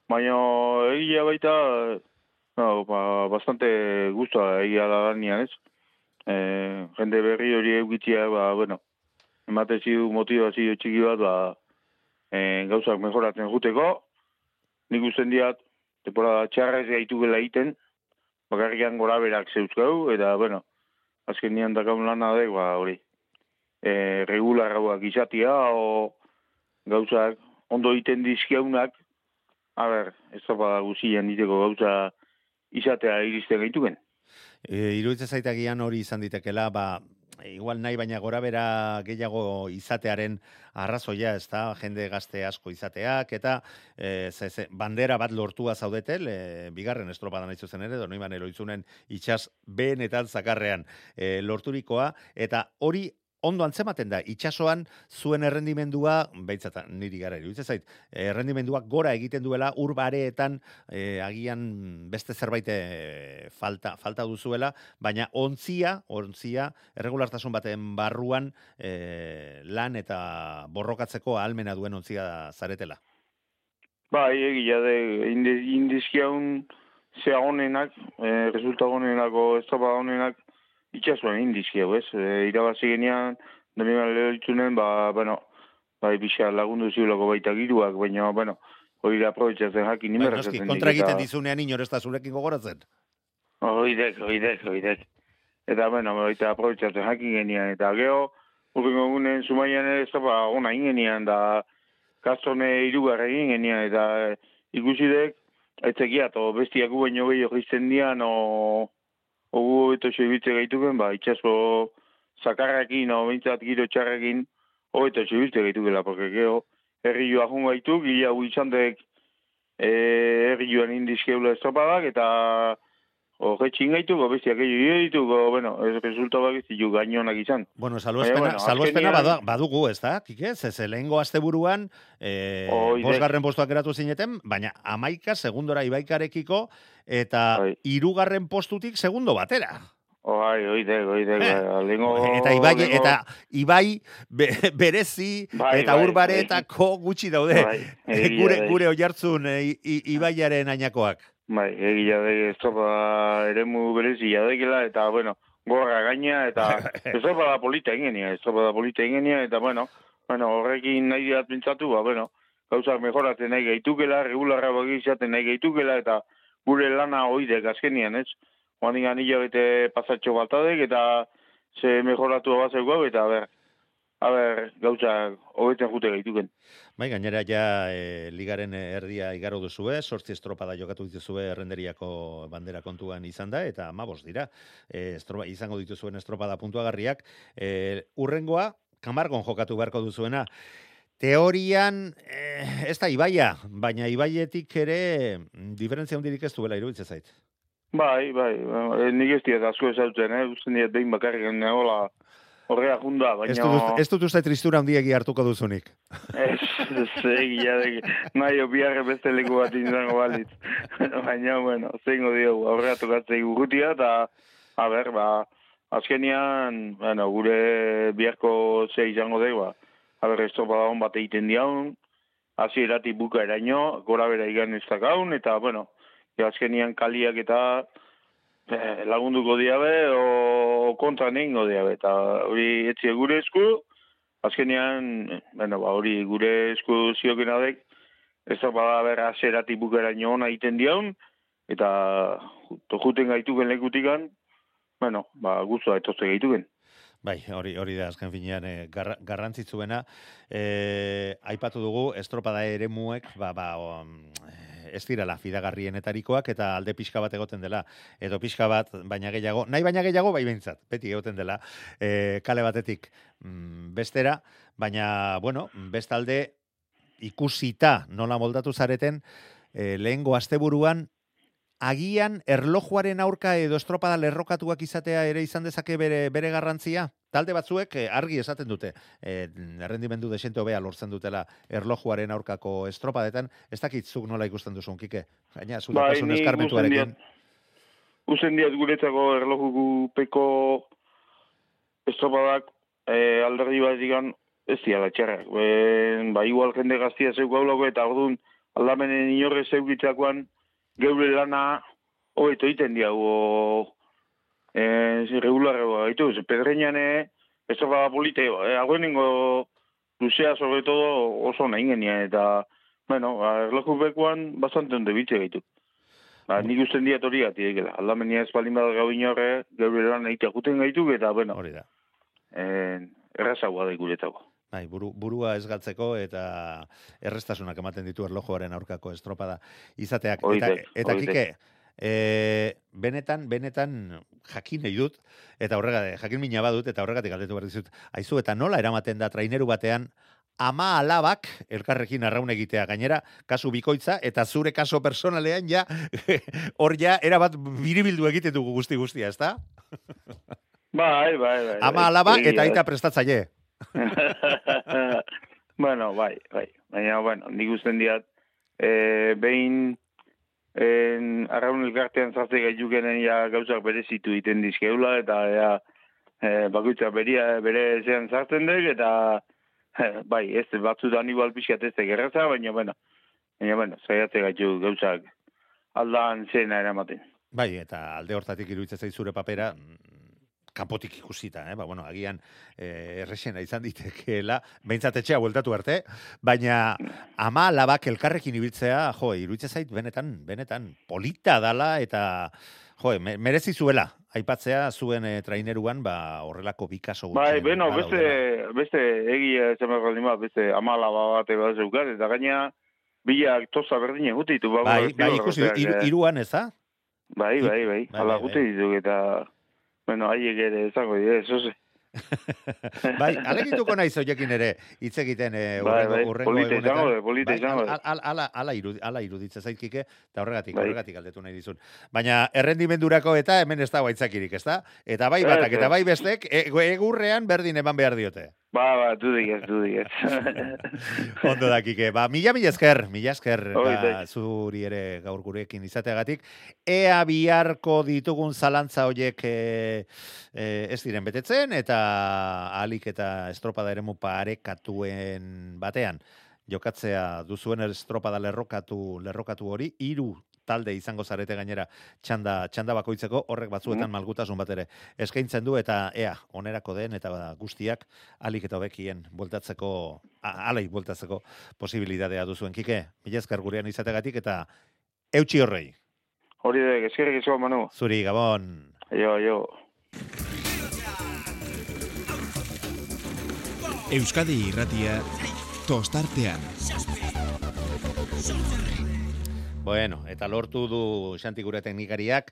Baina egia baita, no, ba, bastante guztua egia da danian, ez? Eh, jende berri hori eukitzia, ba, bueno, emate zidu motivazio txiki bat, ba, eh, gauzak mejoratzen juteko. Nik usten diat, temporada txarrez gaitu gela egiten, bakarrikan gora berak zeuzkau, eta, bueno, azken nian dakaun lana dek, ba, hori, e, regularrauak izatia, o gauzak ondo egiten dizkiaunak, a ber, ez topa guzien diteko gauza izatea iristen gaituken. E, iruditzen zaitagian hori izan ditekela, ba, igual nahi baina gora bera gehiago izatearen arrazoia, ez da, jende gazte asko izateak, eta e, ze, ze, bandera bat lortua zaudetel, e, bigarren estropadan haitzu zen ere, doni banero itzunen itxas benetan zakarrean e, lorturikoa, eta hori ondo antzematen da, itxasoan zuen errendimendua, baitzata niri gara iruditzen zait, errendimendua gora egiten duela ur bareetan e, agian beste zerbait e, falta, falta duzuela, baina ontzia, ontzia, erregulartasun baten barruan e, lan eta borrokatzeko ahalmena duen ontzia zaretela. Bai, egia de, indizkiaun zea honenak, e, resulta honenako estropa honenak, itxasuan indizkiau, ez? E, irabazi genian, doniban lehortzunen, ba, bueno, bai, bixa lagundu ziulako baita giruak, baina, bueno, hori da aprobetsatzen jakin Bai, nimera noski, kontra egiten dizunean inor ez da zurekin gogoratzen. Oidek, oidek, oidek. Eta, bueno, baita aprobetsatzen jakin genian, eta geho, urrengo egunen zumaian ere estropa ona ingenian, da kastone irugarra egin genian, eta eh, ikusidek, aitzekiat, o bestiak gu baino gehiago jizten dian, o, ogu eta sebitze gaituken, ba, itxaso zakarrakin, o bintzat giro txarrakin, o eta sebitze gaitukela, porque gero, herri joa jun gaitu, gila hu izantek, e, herri joan indizkeula estropadak, eta Horretxin gaituko, bestiak egin dituko, bueno, ez resulta bak ez ditu gainonak izan. Bueno, salbuespena, Baina, bueno, salbuespena azkenean- bada- badugu, ez da, kike? Zez, lehengo asteburuan, eh, bosgarren postuak eratu zineten, baina amaika segundora ibaikarekiko, eta Bai. hirugarren postutik segundo batera. Oai, oide, oide, Eh, bai, lehengo... eta Ibai, lehengo- eta Ibai be- berezi Bai, eta bai, urbaretako gutxi daude. Bai, egia gure gure oihartzun eh, I- I- Ibaiaren ainakoak. Bai, egia da, estropa eremu berezia daikela, eta, bueno, gorra gaina, eta [laughs] estropa da polita ingenia, estropa da polita ingenia, eta, bueno, bueno, horrekin nahi diat pintzatu, ba, bueno, gauzak mejoratzen nahi gaitukela, regularra bagizaten nahi gaitukela, eta gure lana oidek azkenian, ez? Oan ingan hilabete pasatxo baltadek, eta ze mejoratu bazeu gau, eta, ber, a ber, gauzak hobetzen jute gaituken. Bai, gainera ja e, ligaren erdia igaro duzue, sortzi estropada jokatu dituzue errenderiako bandera kontuan izan da, eta amabos dira, e, estropa, izango dituzuen estropada puntuagarriak. E, urrengoa, kamargon jokatu beharko duzuena. Teorian, e, ez da Ibaia, baina Ibaietik ere mm, diferentzia hundirik ez duela iruditzen zait. Bai, bai, eh, nik ez diet asko ezautzen, eh? Usten diet behin bakarrik neola horrea junda, baina... Ez dut, ez dut uste tristura hundiegi hartuko duzunik. Ez, ez, egia, nahi opiarre beste leku bat izango balitz. baina, bueno, zeingo diogu, aurrea tokatzei urrutia, eta, a ber, ba, azkenian, bueno, gure biharko ze izango dugu, ba, a ber, estropada hon bat egiten diaun, hasieratik buka eraino, gora bera igan ez dakaun, eta, bueno, azkenian kaliak eta eh, lagunduko diabe, o kontra negingo diabe, eta hori etzi gure esku, azkenean, bueno, ba, hori gure esku zioken adek, ez da bada berra zeratik bukera ona egiten diaun, eta juten gaituken lekutikan, bueno, ba, guztua etozte gaituken. Bai, hori hori da azken finean eh, garra, garrantzitsuena. Eh, aipatu dugu estropada eremuek, ba ba o, mm, ez direla fidagarrienetarikoak eta alde pixka bat egoten dela. Edo pixka bat baina gehiago, nahi baina gehiago bai behintzat, beti egoten dela eh, kale batetik mm, bestera, baina bueno, bestalde ikusita nola moldatu zareten eh, lehengo asteburuan agian erlojuaren aurka edo estropada lerrokatuak izatea ere izan dezake bere, bere garrantzia? Talde batzuek eh, argi esaten dute, eh, errendimendu desente hobea lortzen dutela erlojuaren aurkako estropadetan, ez dakit zuk nola ikusten duzun, Kike? Gaina, zu Bai, daukasun ni eskarmentuarekin. Usen diat guretzako erlojuku peko estropadak eh, alderdi bat digan ez dira txarrak. E, ba, igual jende gaztia zeuk gaulako eta ordun aldamenen inorre zeukitzakoan geure lana hobeto egiten diago eh, regularra gaitu. Ze pedreñane estropada polite, eh, agoenengo luzea sobre todo oso nahi genia eta bueno, ba, erlojupekuan bastante onde bitxe gaitu. Ba, nik usten diat hori gati egela. Aldamenia ez balin bada gau inorre, geure lan egitea juten gaitu, eta, bueno, Hori da. eh, errazagoa da iguretako. Bai, buru, burua ez galtzeko eta errestasunak ematen ditu erlojuaren aurkako estropada izateak. Eta, Oite, eta oite. Kike, e, benetan, benetan jakin nahi dut, eta horregatik, jakin mina badut, eta horregatik galdetu behar dizut, aizu, eta nola eramaten da traineru batean, ama alabak elkarrekin arraun egitea gainera kasu bikoitza eta zure kaso personalean ja [laughs] hor ja erabat biribildu egiten dugu guzti guztia, ezta? Bai, bai, bai. Ama bai, alaba egia eta aita prestatzaile. [laughs] bueno, bai, bai. Baina, bueno, nik usten diat, e, behin en, arraun elkartean zarte gaitukenen ja gauzak berezitu egiten dizkeula, eta ja, e, bakoitza beria, bere zean zartzen dek, eta e, bai, ez batzutan igual pixkat ez gerraza, baina, bueno, baina, bueno, zaiatze gaitu gauzak aldan zena eramaten. Bai, eta alde hortatik iruditzen zait zure papera, kanpotik ikusita, eh? ba, bueno, agian eh, errexena izan ditekeela, behintzat etxea bueltatu arte, baina ama labak elkarrekin ibiltzea, jo, iruditzen zait, benetan, benetan, polita dala eta, jo, me- merezi zuela, aipatzea zuen eh, traineruan, ba, horrelako bikaso Bai, beno, beste, beste egia esan behar baldin bat, beste amalaba bat eba zeukat, eta gaina bilak toza berdine gute ditu. Ba, Bai, ba, bai, ikusi, iru, eh, iruan ez da? Bai, bai, bai, Bai, ala bai, gute bai. ditu, eta, bueno, haiek ere esango dira, eso ze. [laughs] bai, alegituko naiz hoiekin ere hitz egiten eh, Bai, bai, urrengo polita egunetan. izango da, polita Bai, izango da. Ala, ala, irudi, ala iruditzen zaitkike, eta horregatik, Bai. horregatik aldetu nahi dizun. Baina errendimendurako eta hemen ez da aitzakirik, ez da? Eta bai batak, Ez, eta ez. bai bestek, e- egurrean berdin eman behar diote. Ba, ba, dudik ez, dudik ez. [laughs] Ondo dakike, ba, mila mila esker, mila esker, ba, zuri ere gaur gurekin izateagatik. Ea biharko ditugun zalantza hoiek e, e, ez diren betetzen, eta alik eta estropada eremu parekatuen batean jokatzea duzuen estropada lerrokatu, lerrokatu hori, hiru talde izango zarete gainera txanda, txanda bakoitzeko horrek batzuetan malgutasun bat ere eskaintzen du eta ea onerako den eta guztiak alik eta hobekien bueltatzeko a- alai bueltatzeko posibilitatea duzuen. Kike mila esker gurean izategatik eta eutxi horrei. Hori da, eskerrik izo, Manu. zuri gabon. Jo, jo. Euskadi irratia tostartean. Bueno, eta lortu du Xanti gure teknikariak,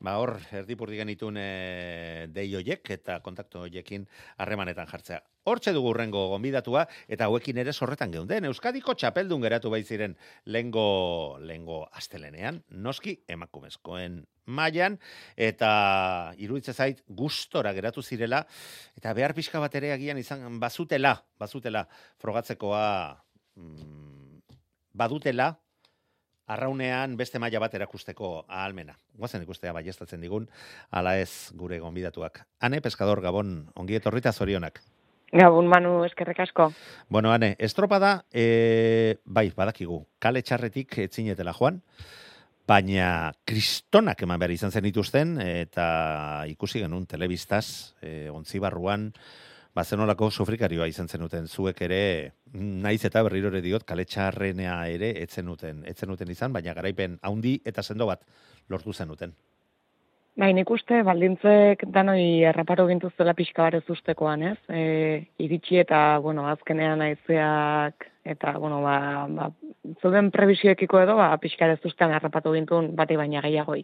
ba hor erdipurdi genitun e, dei hoiek eta kontaktu hoiekin harremanetan jartzea. Hortxe dugu urrengo gonbidatua eta hauekin ere sorretan geunden. Euskadiko txapeldun geratu bai ziren lengo lengo astelenean, noski emakumezkoen mailan eta iruditzen zait gustora geratu zirela eta behar pixka bat ere agian izan bazutela, bazutela frogatzekoa mm, badutela arraunean beste maila bat erakusteko ahalmena. Guazen ikustea baiestatzen digun, ala ez gure gonbidatuak. Ane, Pescador Gabon, ongi etorrita zorionak. Gabun Manu, eskerrek asko. Bueno, Ane, estropada, e, bai, badakigu, kale txarretik etzinetela joan, baina kristonak eman behar izan zen dituzten, eta ikusi genuen telebistaz, e, ontzi barruan, bazenolako sufrikarioa izan zenuten zuek ere, naiz eta berriro ere diot, kale txarrenea ere etzenuten, etzenuten izan, baina garaipen haundi eta sendo bat lortu zenuten. Bai, nik uste baldintzek danoi erraparo gintuztela pixka bat ustekoan, ez? E, iritsi eta, bueno, azkenean aizeak, eta, bueno, ba, ba, zuden prebisioekiko edo, ba, pixka ez ustean errapatu gintun bati baina gehiagoi.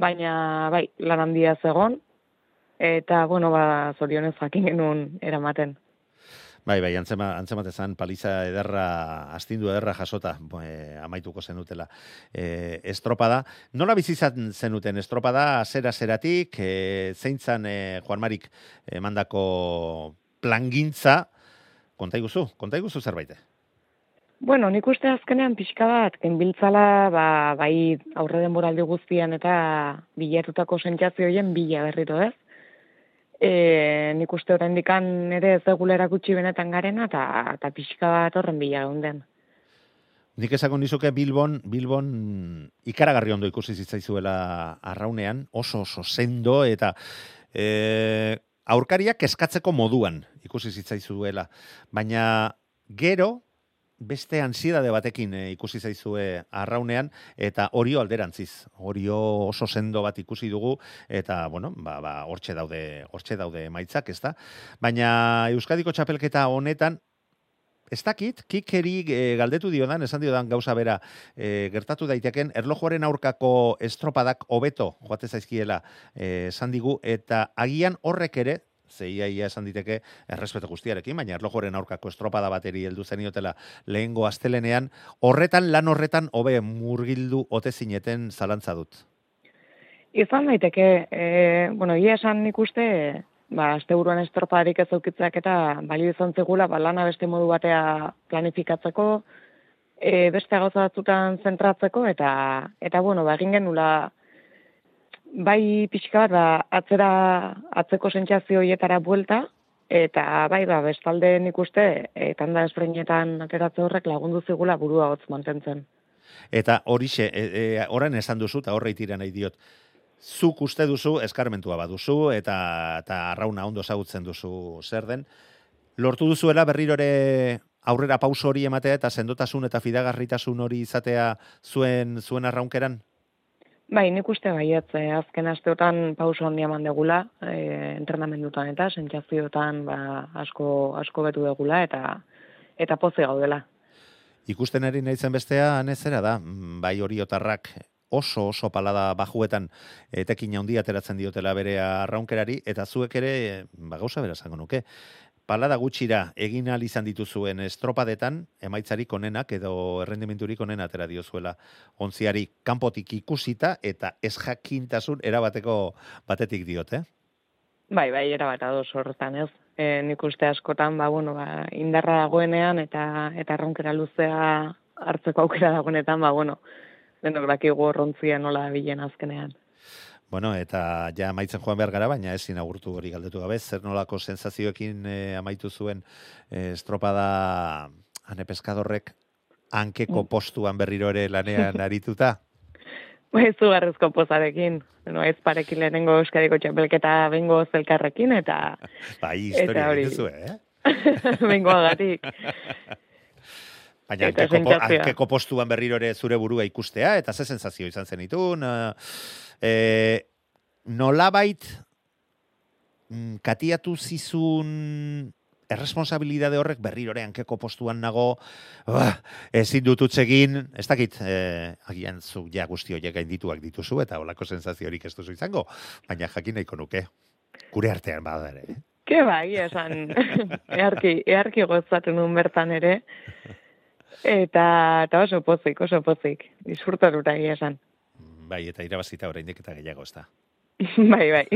Baina, bai, lan handia zegon, eta, bueno, ba, zorionez jakin genuen eramaten. Bai, bai, antzema, antzemat ezan paliza ederra, astindu ederra jasota, e, amaituko zenutela. E, estropada, nola bizizan zenuten estropada, zera zeratik, e, zeintzan e, Juan Marik emandako plangintza, kontaiguzu, kontaiguzu zerbait. Bueno, nik uste azkenean pixka bat, genbiltzala, ba, bai aurre denboraldi guztian eta bilatutako sentsazio horien bila berriro ez. E, nik uste oraindikan ere ez degula erakutsi benetan garena eta, eta pixka bat horren bila geunden. Nik esako nizuke Bilbon, Bilbon ikaragarri ondo ikusi zitzaizuela arraunean, oso oso sendo eta e, aurkariak eskatzeko moduan ikusi zitzaizuela. Baina gero beste ansiedade batekin e, ikusi zaizue arraunean eta orio alderantziz. Orio oso sendo bat ikusi dugu eta bueno, ba ba hortxe daude, hortxe daude emaitzak, ezta? Baina Euskadiko txapelketa honetan Ez dakit, kikeri e, galdetu diodan, esan diodan gauza bera, e, gertatu daiteken, erlojuaren aurkako estropadak hobeto joate zaizkiela esan digu, eta agian horrek ere, zeia ia esan diteke errespeto guztiarekin, baina erlojuaren aurkako estropada bateri heldu zeniotela lehengo astelenean, horretan, lan horretan, hobe murgildu ote zineten zalantza dut. Izan daiteke, e, bueno, ia esan nik uste, ba, azte buruan estropadarik ez aukitzeak eta balio izan zegula, ba, lana beste modu batea planifikatzeko, e, beste gauza batzutan zentratzeko, eta, eta bueno, ba, egin genula, bai pixka bat, ba, atzera, atzeko sentsazio horietara buelta, eta bai, ba, bestalde nik uste, e, tanda esbreinetan ateratze horrek lagundu zigula burua hotz mantentzen. Eta horixe, e, e, orain esan duzu, eta horre itira nahi diot, zuk uste duzu eskarmentua baduzu eta eta arrauna ondo ezagutzen duzu zer den. Lortu duzuela berrirore aurrera pauso hori ematea eta sendotasun eta fidagarritasun hori izatea zuen zuen arraunkeran? Bai, nik uste baiet, eh, azken asteotan pauso handia eman degula, eh, entrenamendutan eta sentsazioetan ba, asko asko betu degula eta eta poze gaudela. Ikusten ari naizen bestea, anezera da, bai hori otarrak oso oso palada bajuetan etekin handia ateratzen diotela bere arraunkerari, eta zuek ere, ba gauza bera esango nuke, palada gutxira egin ahal izan dituzuen estropadetan, emaitzarik onenak edo errendimenturik onena atera diozuela ontziari kanpotik ikusita eta ez jakintasun erabateko batetik diote. Bai, bai, era bat ados horretan, ez? E, nik uste askotan, ba, bueno, ba, indarra dagoenean eta eta arronkera luzea hartzeko aukera dagoenetan, ba, bueno, denok dakigu horrontzia nola bilen azkenean. Bueno, eta ja amaitzen joan behar gara, baina ezin agurtu hori galdetu gabe, zer nolako sensazioekin eh, amaitu zuen eh, estropada ane peskadorrek hankeko Mm. postuan berriro ere lanean [laughs] arituta? Bai, zugarrezko pozarekin. Bueno, ez parekin lehenengo euskadiko txapelketa bengo zelkarrekin eta [laughs] Bai, historia hori. dituzu, eh? [laughs] bengoagatik. Baina Eta hankeko, hankeko postuan berriro ere zure burua ikustea, eta ze sensazio izan zen itun. E, nolabait mm, katiatu zizun erresponsabilidade horrek berriro ere hankeko postuan nago, bah, ezin dut egin, ez dakit, e, agian zu ja guzti horiek gaindituak dituzu, eta olako sensaziorik ez duzu izango, baina jakin nahiko nuke. Gure artean bada ere. eh? Ke bai, esan, [laughs] earki, earki gozaten nuen bertan ere. Eta, eta oso pozik, oso pozik. Disfrutaruta egia esan. Bai, eta irabazita oraindik eta gehiago ez da. [laughs] bai, bai.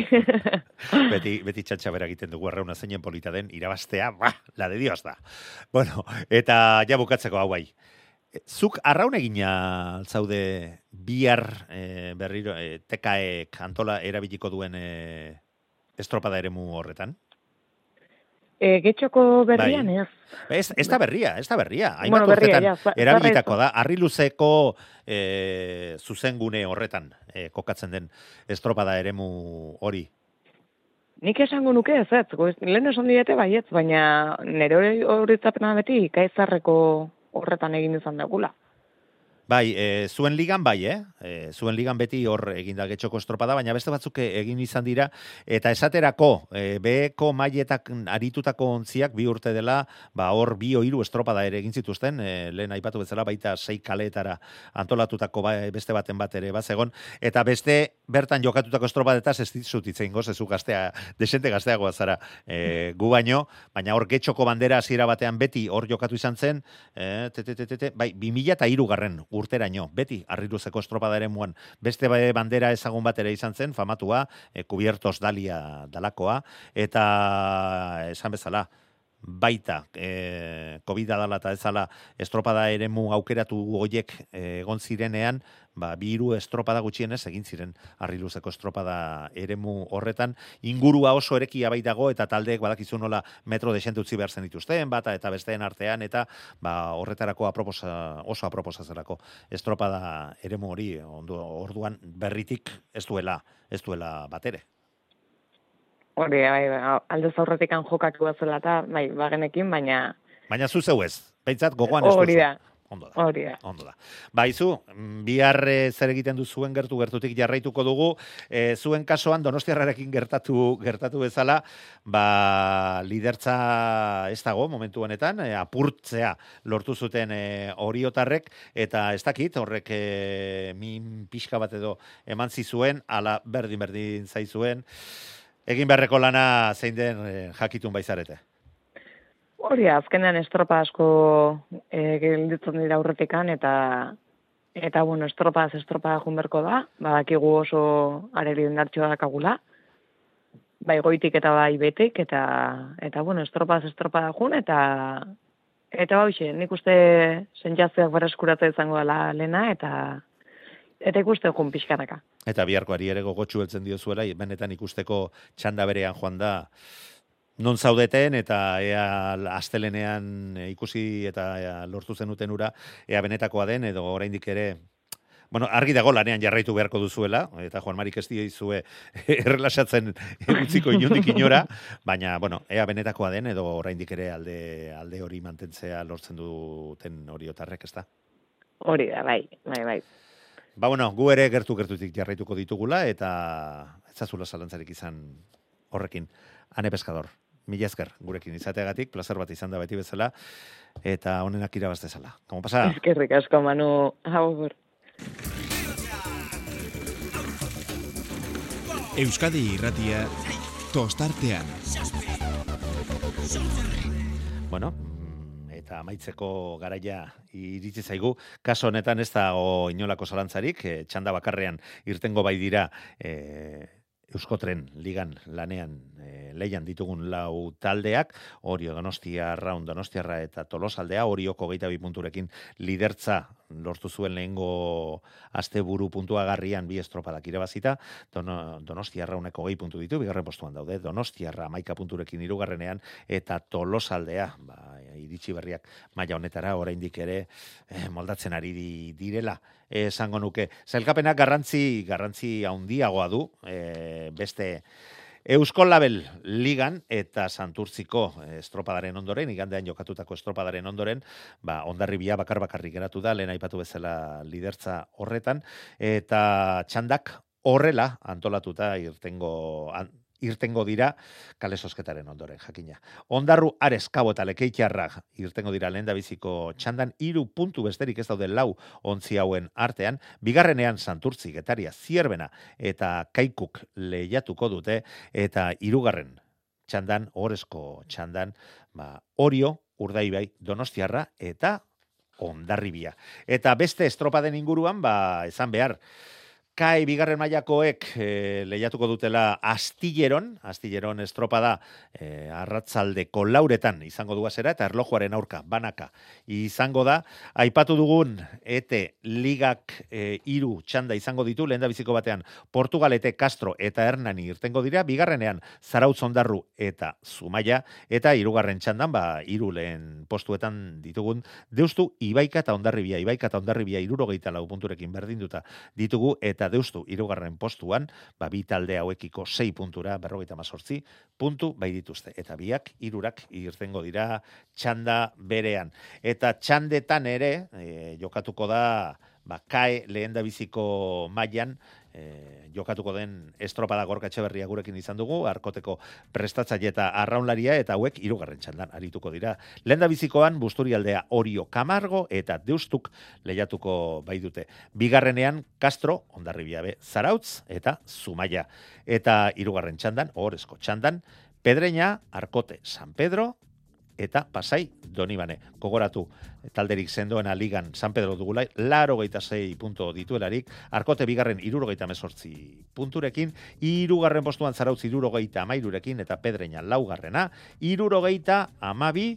[laughs] beti, beti txantxa bera egiten dugu arrauna zeinen polita den, irabaztea, ba, la de Dios da. Bueno, eta ja bukatzeko hau bai. E, Zuk arraun egina zaude bihar e, berriro, e, tekaek antola erabiliko duen e, estropada eremu horretan? E, getxoko berrian Bai. ez. Ez, ez da berria, ez da berria. Hainbat Bueno, berria, urtetan ja, za- erabilitako da. Arri luzeko e, zuzengune horretan e, kokatzen den estropada eremu hori. Nik esango nuke ez, ez. Goiz, lehen esan didate baietz, baina nire hori horitzapena beti kaizarreko horretan egin izan dagula. Bai, e, zuen ligan bai, eh? E, zuen ligan beti hor eginda getxoko estropada, baina beste batzuk egin izan dira, eta esaterako, e, beheko mailetak aritutako ontziak bi urte dela, ba hor bi o hiru estropada ere egin zituzten, e, lehen aipatu bezala baita sei kaleetara antolatutako ba, beste baten bat ere bazegon, eta beste bertan jokatutako estropadetaz ez dituzut hitzein goz, ez gaztea, desente gazteagoa zara e, gu baino, baina hor getxoko bandera hasiera batean beti hor jokatu izan zen, e, te, te, te, te, bai, 2000 eta garren urteraino, beti arriruzeko estropada muan, beste ba- bandera ezagun bat ere izan zen, famatua, e, kubiertos dalia dalakoa, eta esan bezala, baita, e, covid dala eta ezala estropada eremu aukeratu hoiek e, egon zirenean, ba, bi hiru estropada gutxienez egin ziren arriluzeko estropada eremu horretan, ingurua oso erekia baitago eta taldeek badakizu nola metro desente utzi behar zen dituzten, bata eta besteen artean, eta ba, horretarako aproposa, oso aproposa zelako estropada eremu hori, ondo, orduan berritik ez duela, ez duela batere. Hori, bai, bai, alde zaurretik jokatu bazela eta, bai, bagenekin, baina Baina zu zeu ez, behintzat gogoan ez hori da. Ondo da. Hori da. Ondo da. Mm, bihar eh, zer egiten duzuen gertu gertutik jarraituko dugu, e, zuen kasoan Donostiarrarekin gertatu gertatu bezala, ba lidertza ez dago momentu honetan, e, apurtzea lortu zuten e, oriotarrek eta ez dakit horrek e, min pixka bat edo eman zizuen, ala berdin berdin zaizuen. Egin beharreko lana zein den e, jakitun baizarete. Hori, azkenean estropa asko e, gelditzen dira aurretikan, eta eta bueno, estropa ez estropa junberko da, badakigu oso areri indartxoa dakagula, bai goitik eta bai betik, eta, eta bueno, estropa ez estropa jun, eta eta hauxe, nik uste sentzazioak berreskuratza izango dela lena, eta eta ikuste jun pixkanaka. Eta biharkoari ere gogotsu heltzen diozuela, benetan ikusteko txanda berean joan da, non zaudeten eta ea astelenean ikusi eta ea lortu zenuten ura, ea benetakoa den, edo oraindik ere bueno, argi dago lanean jarraitu beharko duzuela, eta Juan Marik ez diezue [laughs] errelasatzen utziko inundik inora, baina, bueno, ea benetakoa den, edo oraindik ere alde, alde hori mantentzea lortzen duten hori otarrek, ez da? Hori da, bai, bai, bai. Ba, bueno, gu ere gertu-gertutik jarraituko ditugula, eta ez zazula zalantzarik izan horrekin. Ane Pescador, mila esker gurekin izateagatik, placer bat izan da beti bezala, eta honenak irabaz dezala. Como pasa? Eskerrik asko, Manu, agur. Euskadi irratia tostartean. Bueno, eta amaitzeko garaia iritsi zaigu. Kaso honetan ez da o inolako zalantzarik, e, txanda bakarrean irtengo bai dira e, Euskotren ligan lanean e, leian ditugun lau taldeak, Orio Donostia, Raun Donostiarra eta Tolosaldea, Orioko geita bi punturekin lidertza lortu zuen lehengo asteburu puntuagarrian bi estropadak irabazita, Dono, Donostia Rauneko gehi puntu ditu, bigarren postuan daude, Donostiarra maika punturekin irugarrenean, eta Tolosaldea, ba, iritsi berriak maila honetara, oraindik ere eh, moldatzen ari di, direla, esango nuke. Zailkapena garrantzi, garrantzi handiagoa du, eh, beste Euskol Label ligan eta Santurtziko estropadaren ondoren, igandean jokatutako estropadaren ondoren, ba, ondarribia bakar bakarrik geratu da, lehen aipatu bezala lidertza horretan, eta txandak horrela antolatuta irtengo, an, irtengo dira kale sosketaren ondoren, jakina. Ondarru Ares Kabo eta Lekeitiarra irtengo dira lehen biziko txandan, iru puntu besterik ez daude lau ontzi hauen artean, bigarrenean Santurtzi, Getaria, Zierbena eta Kaikuk lehiatuko dute, eta hirugarren txandan, orezko txandan, ba, Orio, Urdaibai, Donostiarra eta Ondarribia. Eta beste estropaden inguruan, ba, esan behar, Kai bigarren mailakoek e, lehiatuko dutela astilleron, astilleron estropada e, arratzaldeko lauretan izango du zera eta erlojuaren aurka, banaka izango da. Aipatu dugun, ete ligak e, iru txanda izango ditu, lehen da biziko batean Portugalete, Castro eta Hernani irtengo dira, bigarrenean Zarautz ondarru eta Zumaia, eta irugarren txandan, ba, iru lehen postuetan ditugun, deustu Ibaika eta Ondarribia, Ibaika eta Ondarribia irurogeita lau punturekin berdinduta ditugu, eta eta deustu irugarren postuan, ba, bi talde hauekiko sei puntura, berrogeita mazortzi, puntu bai dituzte. Eta biak, irurak irtengo dira txanda berean. Eta txandetan ere, e, jokatuko da, ba, kae lehen biziko mailan, e, jokatuko den estropada gorka etxeberria gurekin izan dugu, arkoteko prestatzaile eta arraunlaria eta hauek irugarren txandan arituko dira. Lenda bizikoan, busturialdea orio kamargo eta deustuk lehiatuko bai dute. Bigarrenean, Castro, ondarribia be, zarautz eta zumaia. Eta irugarren txandan, horrezko txandan, Pedreña, Arkote, San Pedro, eta pasai donibane. Kogoratu talderik sendoena ligan San Pedro dugula, laro geita zei punto dituelarik, arkote bigarren iruro geita mesortzi punturekin, irugarren postuan zarautz iruro geita amairurekin, eta pedreina laugarrena, iruro geita amabi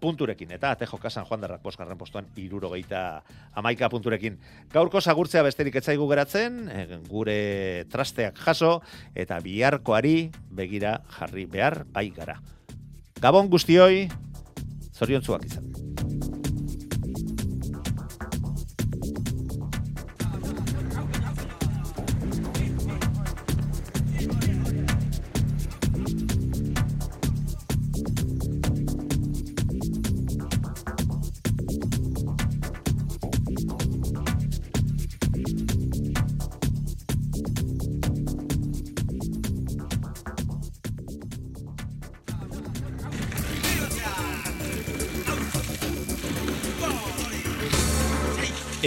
punturekin, eta atejo kasan joan darrak bosgarren postuan iruro geita amaika punturekin. Gaurko zagurtzea besterik etzaigu geratzen, eh, gure trasteak jaso, eta biharkoari begira jarri behar bai gara. Gabon guztioi, zoriontzuak izan.